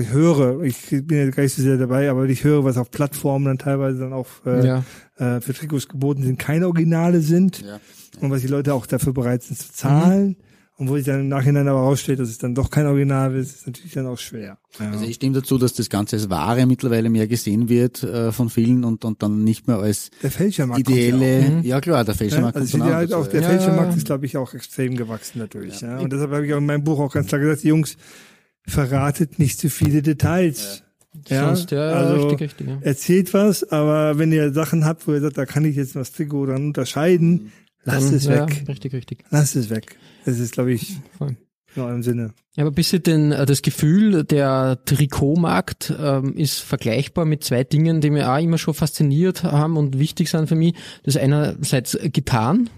ich höre, ich bin ja gar nicht so sehr dabei, aber ich höre, was auf Plattformen dann teilweise dann auch äh, Ja. äh, für Trikots geboten sind, keine Originale sind Ja. und was die Leute auch dafür bereit sind zu zahlen. Und wo sich dann im Nachhinein aber rausstellt, dass es dann doch kein Original ist, ist natürlich dann auch schwer. Ja. Also ich stimme dazu, dass das Ganze als Ware mittlerweile mehr gesehen wird äh, von vielen und, und dann nicht mehr als der Fälschermarkt kommt ja auch. ideelle, ja, klar, der Ja, Fälschermarkt also kommt halt auch, der ja. Fälschermarkt Ja. ist, glaube ich, auch extrem gewachsen dadurch. Ja. Und deshalb habe ich auch in meinem Buch auch ganz klar gesagt, die Jungs, verratet nicht zu viele Details. Ja, Sonst, ja, also richtig, richtig. Ja. erzählt was, aber wenn ihr Sachen habt, wo ihr sagt, da kann ich jetzt was Trikot dran unterscheiden, lasst Dann- es ja, weg. Richtig, richtig. Lasst es weg. Das ist, glaube ich, Voll. in eurem Sinne. Ja, aber ein bisschen den, äh, das Gefühl, der Trikotmarkt ähm, ist vergleichbar mit zwei Dingen, die mir auch immer schon fasziniert haben und wichtig sind für mich. Das ist einerseits Gitarren.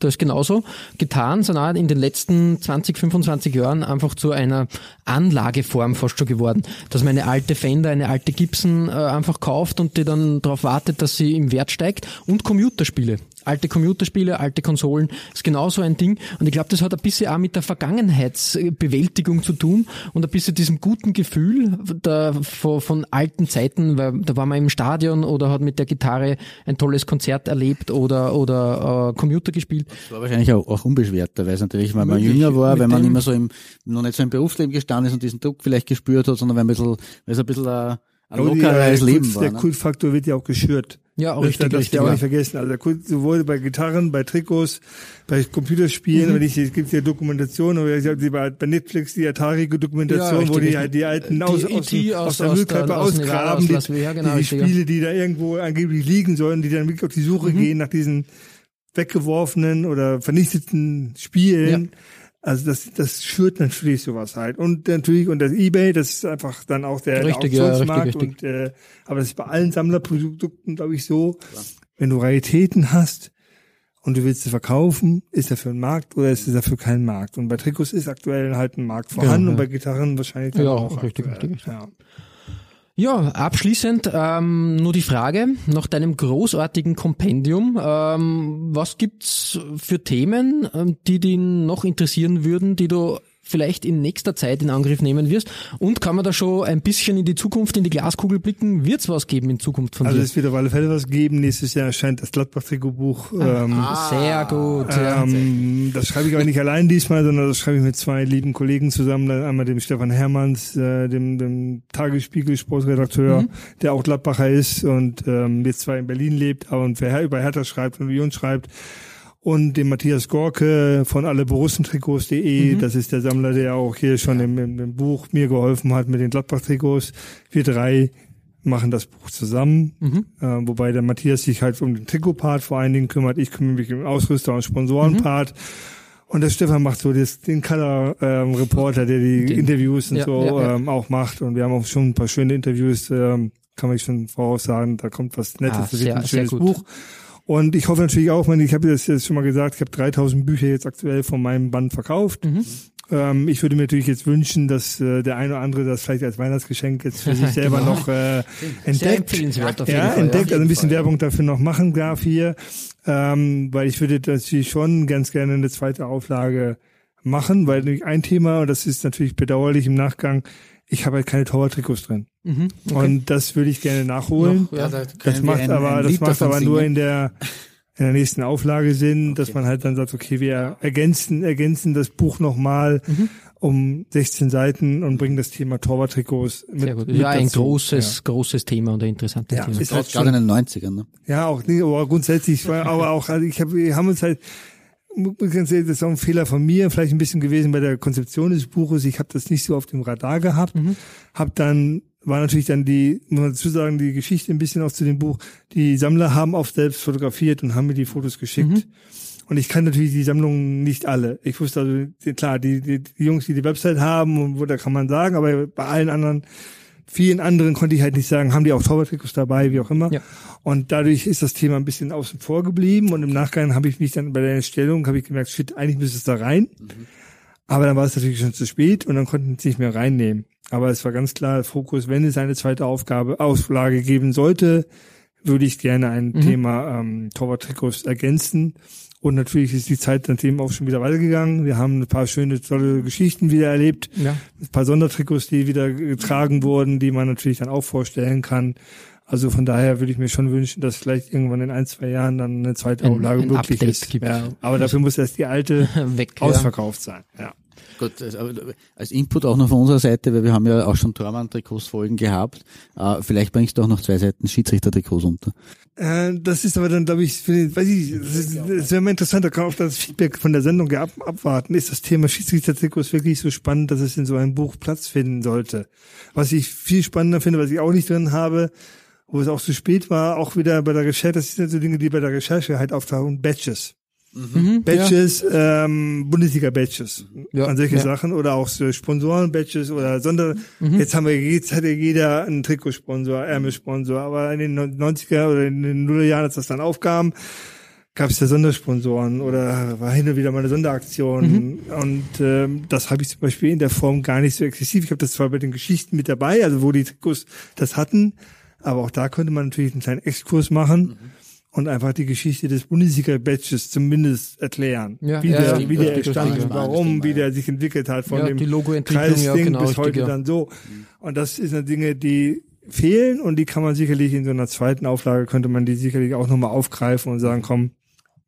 Das ist genauso. Sind auch in den letzten 20, 25 Jahren einfach zu einer Anlageform fast schon geworden. Dass man eine alte Fender, eine alte Gibson äh, einfach kauft und die dann darauf wartet, dass sie im Wert steigt. Und Computerspiele. Alte Computerspiele, alte Konsolen ist genauso ein Ding. Und ich glaube, das hat ein bisschen auch mit der Vergangenheitsbewältigung zu tun und ein bisschen diesem guten Gefühl der, von, von alten Zeiten, weil da war man im Stadion oder hat mit der Gitarre ein tolles Konzert erlebt oder, oder äh, Computer gespielt. Das war wahrscheinlich auch, auch unbeschwerter, weil es natürlich, wenn man Möglich. jünger war, wenn man immer so im, noch nicht so im Berufsleben gestanden ist und diesen Druck vielleicht gespürt hat, sondern weil, ein bisschen, weil es ein bisschen ein, ein die, lockeres äh, Leben Kult, war. Der ne? Kultfaktor wird ja auch geschürt. Ja, auch Das richtig, darf richtig. ich auch ja. nicht vergessen. Also der Kult, sowohl bei Gitarren, bei Trikots, bei Computerspielen, Mhm. wenn ich, es gibt ja Dokumentationen, oder ich habe die bei, Netflix die Atari-Dokumentation, Ja, wo die halt die alten Die aus, dem- aus- aus der Müllkippe der- ausgraben, die, genau, die ja. Spiele, die da irgendwo angeblich liegen sollen, die dann wirklich auf die Suche Mhm. gehen nach diesen weggeworfenen oder vernichteten Spielen. Also das, das schürt natürlich sowas halt. Und natürlich, und das Ebay, das ist einfach dann auch der, Richtig, der ja, Auktionsmarkt. richtig, Und, äh, aber das ist bei allen Sammlerprodukten, glaube ich, so. Wenn du Raritäten hast und du willst sie verkaufen, ist dafür ein Markt oder ist dafür kein Markt? Und bei Trikots ist aktuell halt ein Markt vorhanden ja. und bei Gitarren wahrscheinlich Ja, auch richtig, aktuell. richtig, richtig. Ja. Ja, abschließend ähm, nur die Frage nach deinem großartigen Kompendium. Ähm, was gibt's für Themen, ähm, die dich noch interessieren würden, die du vielleicht in nächster Zeit in Angriff nehmen wirst? Und kann man da schon ein bisschen in die Zukunft, in die Glaskugel blicken? Wird es was geben in Zukunft von Also dir? es wird auf alle Fälle was geben. Nächstes Jahr erscheint das Gladbach-Trikotbuch. Ähm, Ah, Sehr gut. ähm, das schreibe ich aber nicht allein diesmal, sondern das schreibe ich mit zwei lieben Kollegen zusammen. Einmal dem Stefan Hermanns, äh, dem, dem Tagesspiegel Sportredakteur, Mhm. der auch Gladbacher ist und ähm, jetzt zwar in Berlin lebt, aber und Her über Hertha schreibt und wie uns schreibt. Und dem Matthias Gorke von alleborussentrikots.de, das ist der Sammler, der auch hier schon im, im, im Buch mir geholfen hat mit den Gladbach-Trikots. Wir drei machen das Buch zusammen, äh, wobei der Matthias sich halt um den Trikotpart vor allen Dingen kümmert. Ich kümmere mich um den Ausrüster- und Sponsorenpart. Und der Stefan macht so das, den Color-Reporter, der die Den- Interviews und ja, so ja, ja. Ähm, auch macht. Und wir haben auch schon ein paar schöne Interviews, ähm, kann man schon voraussagen. Da kommt was Nettes, Ah, das wird sehr- ein schönes. Buch. Und ich hoffe natürlich auch, meine, ich habe das jetzt schon mal gesagt, ich habe 3000 Bücher jetzt aktuell von meinem Band verkauft. Mhm. Ähm, ich würde mir natürlich jetzt wünschen, dass äh, der eine oder andere das vielleicht als Weihnachtsgeschenk jetzt für sich selber Genau. noch äh, entdeckt. Ja, Fall. entdeckt, also ein bisschen Werbung dafür noch machen darf hier, ähm, weil ich würde natürlich schon ganz gerne eine zweite Auflage machen, weil nämlich ein Thema, und das ist natürlich bedauerlich im Nachgang, ich habe halt keine Torwarttrikots drin. Mhm, okay. Und das würde ich gerne nachholen. Noch, ja. da Das macht ein- aber, ein das macht aber nur in der, in der nächsten Auflage Sinn, dass man halt dann sagt, okay, wir ergänzen, ergänzen das Buch nochmal Mhm. um 16 Seiten und bringen das Thema Torwarttrikots mit, Sehr gut. mit Ja, ein dazu. großes, großes Thema und ein interessantes Ja, Thema. ist halt Gerade schon, in den 90ern. Ne? ja, auch nicht, aber grundsätzlich, aber auch, also ich hab, wir haben uns halt, ganz ehrlich, das ist auch ein Fehler von mir, vielleicht ein bisschen gewesen bei der Konzeption des Buches. Ich habe das nicht so auf dem Radar gehabt, Mhm. hab dann war natürlich dann die, muss man dazu sagen, die Geschichte ein bisschen auch zu dem Buch. Die Sammler haben oft selbst fotografiert und haben mir die Fotos geschickt. Mhm. Und ich kann natürlich die Sammlungen nicht alle. Ich wusste also, klar, die, die, die Jungs, die die Website haben, und wo da kann man sagen, aber bei allen anderen, vielen anderen konnte ich halt nicht sagen, haben die auch Torwarttrikots dabei, wie auch immer. Ja. Und dadurch ist das Thema ein bisschen außen vor geblieben und im Nachgang habe ich mich dann bei der Erstellung, habe ich gemerkt, shit, eigentlich müsste es da rein. Aber dann war es natürlich schon zu spät und dann konnten wir es nicht mehr reinnehmen. Aber es war ganz klar Fokus, wenn es eine zweite Aufgabe, Auslage geben sollte, würde ich gerne ein Thema ähm, Torwart-Trikots ergänzen. Und natürlich ist die Zeit seitdem auch schon wieder weitergegangen. Wir haben ein paar schöne, tolle Geschichten wieder erlebt. Ja. Ein paar Sondertrikots, die wieder getragen wurden, die man natürlich dann auch vorstellen kann. Also von daher würde ich mir schon wünschen, dass vielleicht irgendwann in ein, zwei Jahren dann eine zweite Auflage möglich Update ist. gibt. Ja, aber dafür muss erst die alte Weg. ja. ausverkauft sein. Ja. Gut, also, aber als Input auch noch von unserer Seite, weil wir haben ja auch schon Tormann-Trikots-Folgen gehabt. Äh, vielleicht bringst du auch noch zwei Seiten Schiedsrichter-Trikots unter. Äh, das ist aber dann, glaube ich, den, weiß ich, das wäre mal interessant, da kann man auch das Feedback von der Sendung ab, abwarten. Ist das Thema Schiedsrichtertrikots wirklich so spannend, dass es in so einem Buch Platz finden sollte? Was ich viel spannender finde, was ich auch nicht drin habe, wo es auch zu spät war, auch wieder bei der Recherche, das sind so Dinge, die bei der Recherche halt auftauchen, Badges. Mhm, Badges, ähm, Bundesliga-Badges Ja, an solche ja. Sachen oder auch so Sponsoren-Badges oder Sonder. Mhm. Jetzt haben wir, jetzt hat ja jeder einen Trikotsponsor, Ärmelsponsor, aber in den 90er oder in den Nullerjahren, als das dann aufkam, gab es ja Sondersponsoren oder war hin und wieder mal eine Sonderaktion. Mhm. Und ähm, das habe ich zum Beispiel in der Form gar nicht so exzessiv. Ich habe das zwar bei den Geschichten mit dabei, also wo die Trikots das hatten, aber auch da könnte man natürlich einen kleinen Exkurs machen. Mhm. Und einfach die Geschichte des Bundesliga-Badges zumindest erklären. Ja, wie ja, der, ja, wie der richtig, entstand, ja. warum, wie der sich entwickelt hat von Ja, dem Logoentwicklung, ja, Kreisding genau, bis richtig, heute ja. dann so. Und das ist eine Dinge, die fehlen und die kann man sicherlich in so einer zweiten Auflage könnte man die sicherlich auch nochmal aufgreifen und sagen, komm,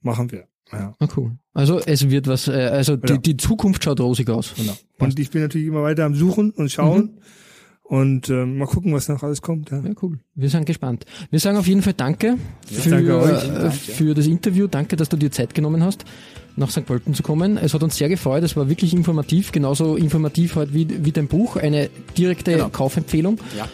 machen wir. Ja. Ah, cool. Also es wird was, äh, also die, die Zukunft schaut rosig aus. Genau. Und ich bin natürlich immer weiter am Suchen und schauen und ähm, mal gucken, was noch alles kommt. Ja. Ja, cool. Wir sind gespannt. Wir sagen auf jeden Fall Danke, für, danke euch. äh, für das Interview. Danke, dass du dir Zeit genommen hast, nach St. Pölten zu kommen. Es hat uns sehr gefreut. Es war wirklich informativ, genauso informativ halt wie, wie dein Buch. Eine direkte Genau. Kaufempfehlung. Ja.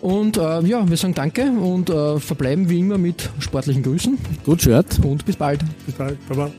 Und äh, ja, wir sagen Danke und äh, verbleiben wie immer mit sportlichen Grüßen Gut, Shirt. und bis bald. Bis bald. Baba.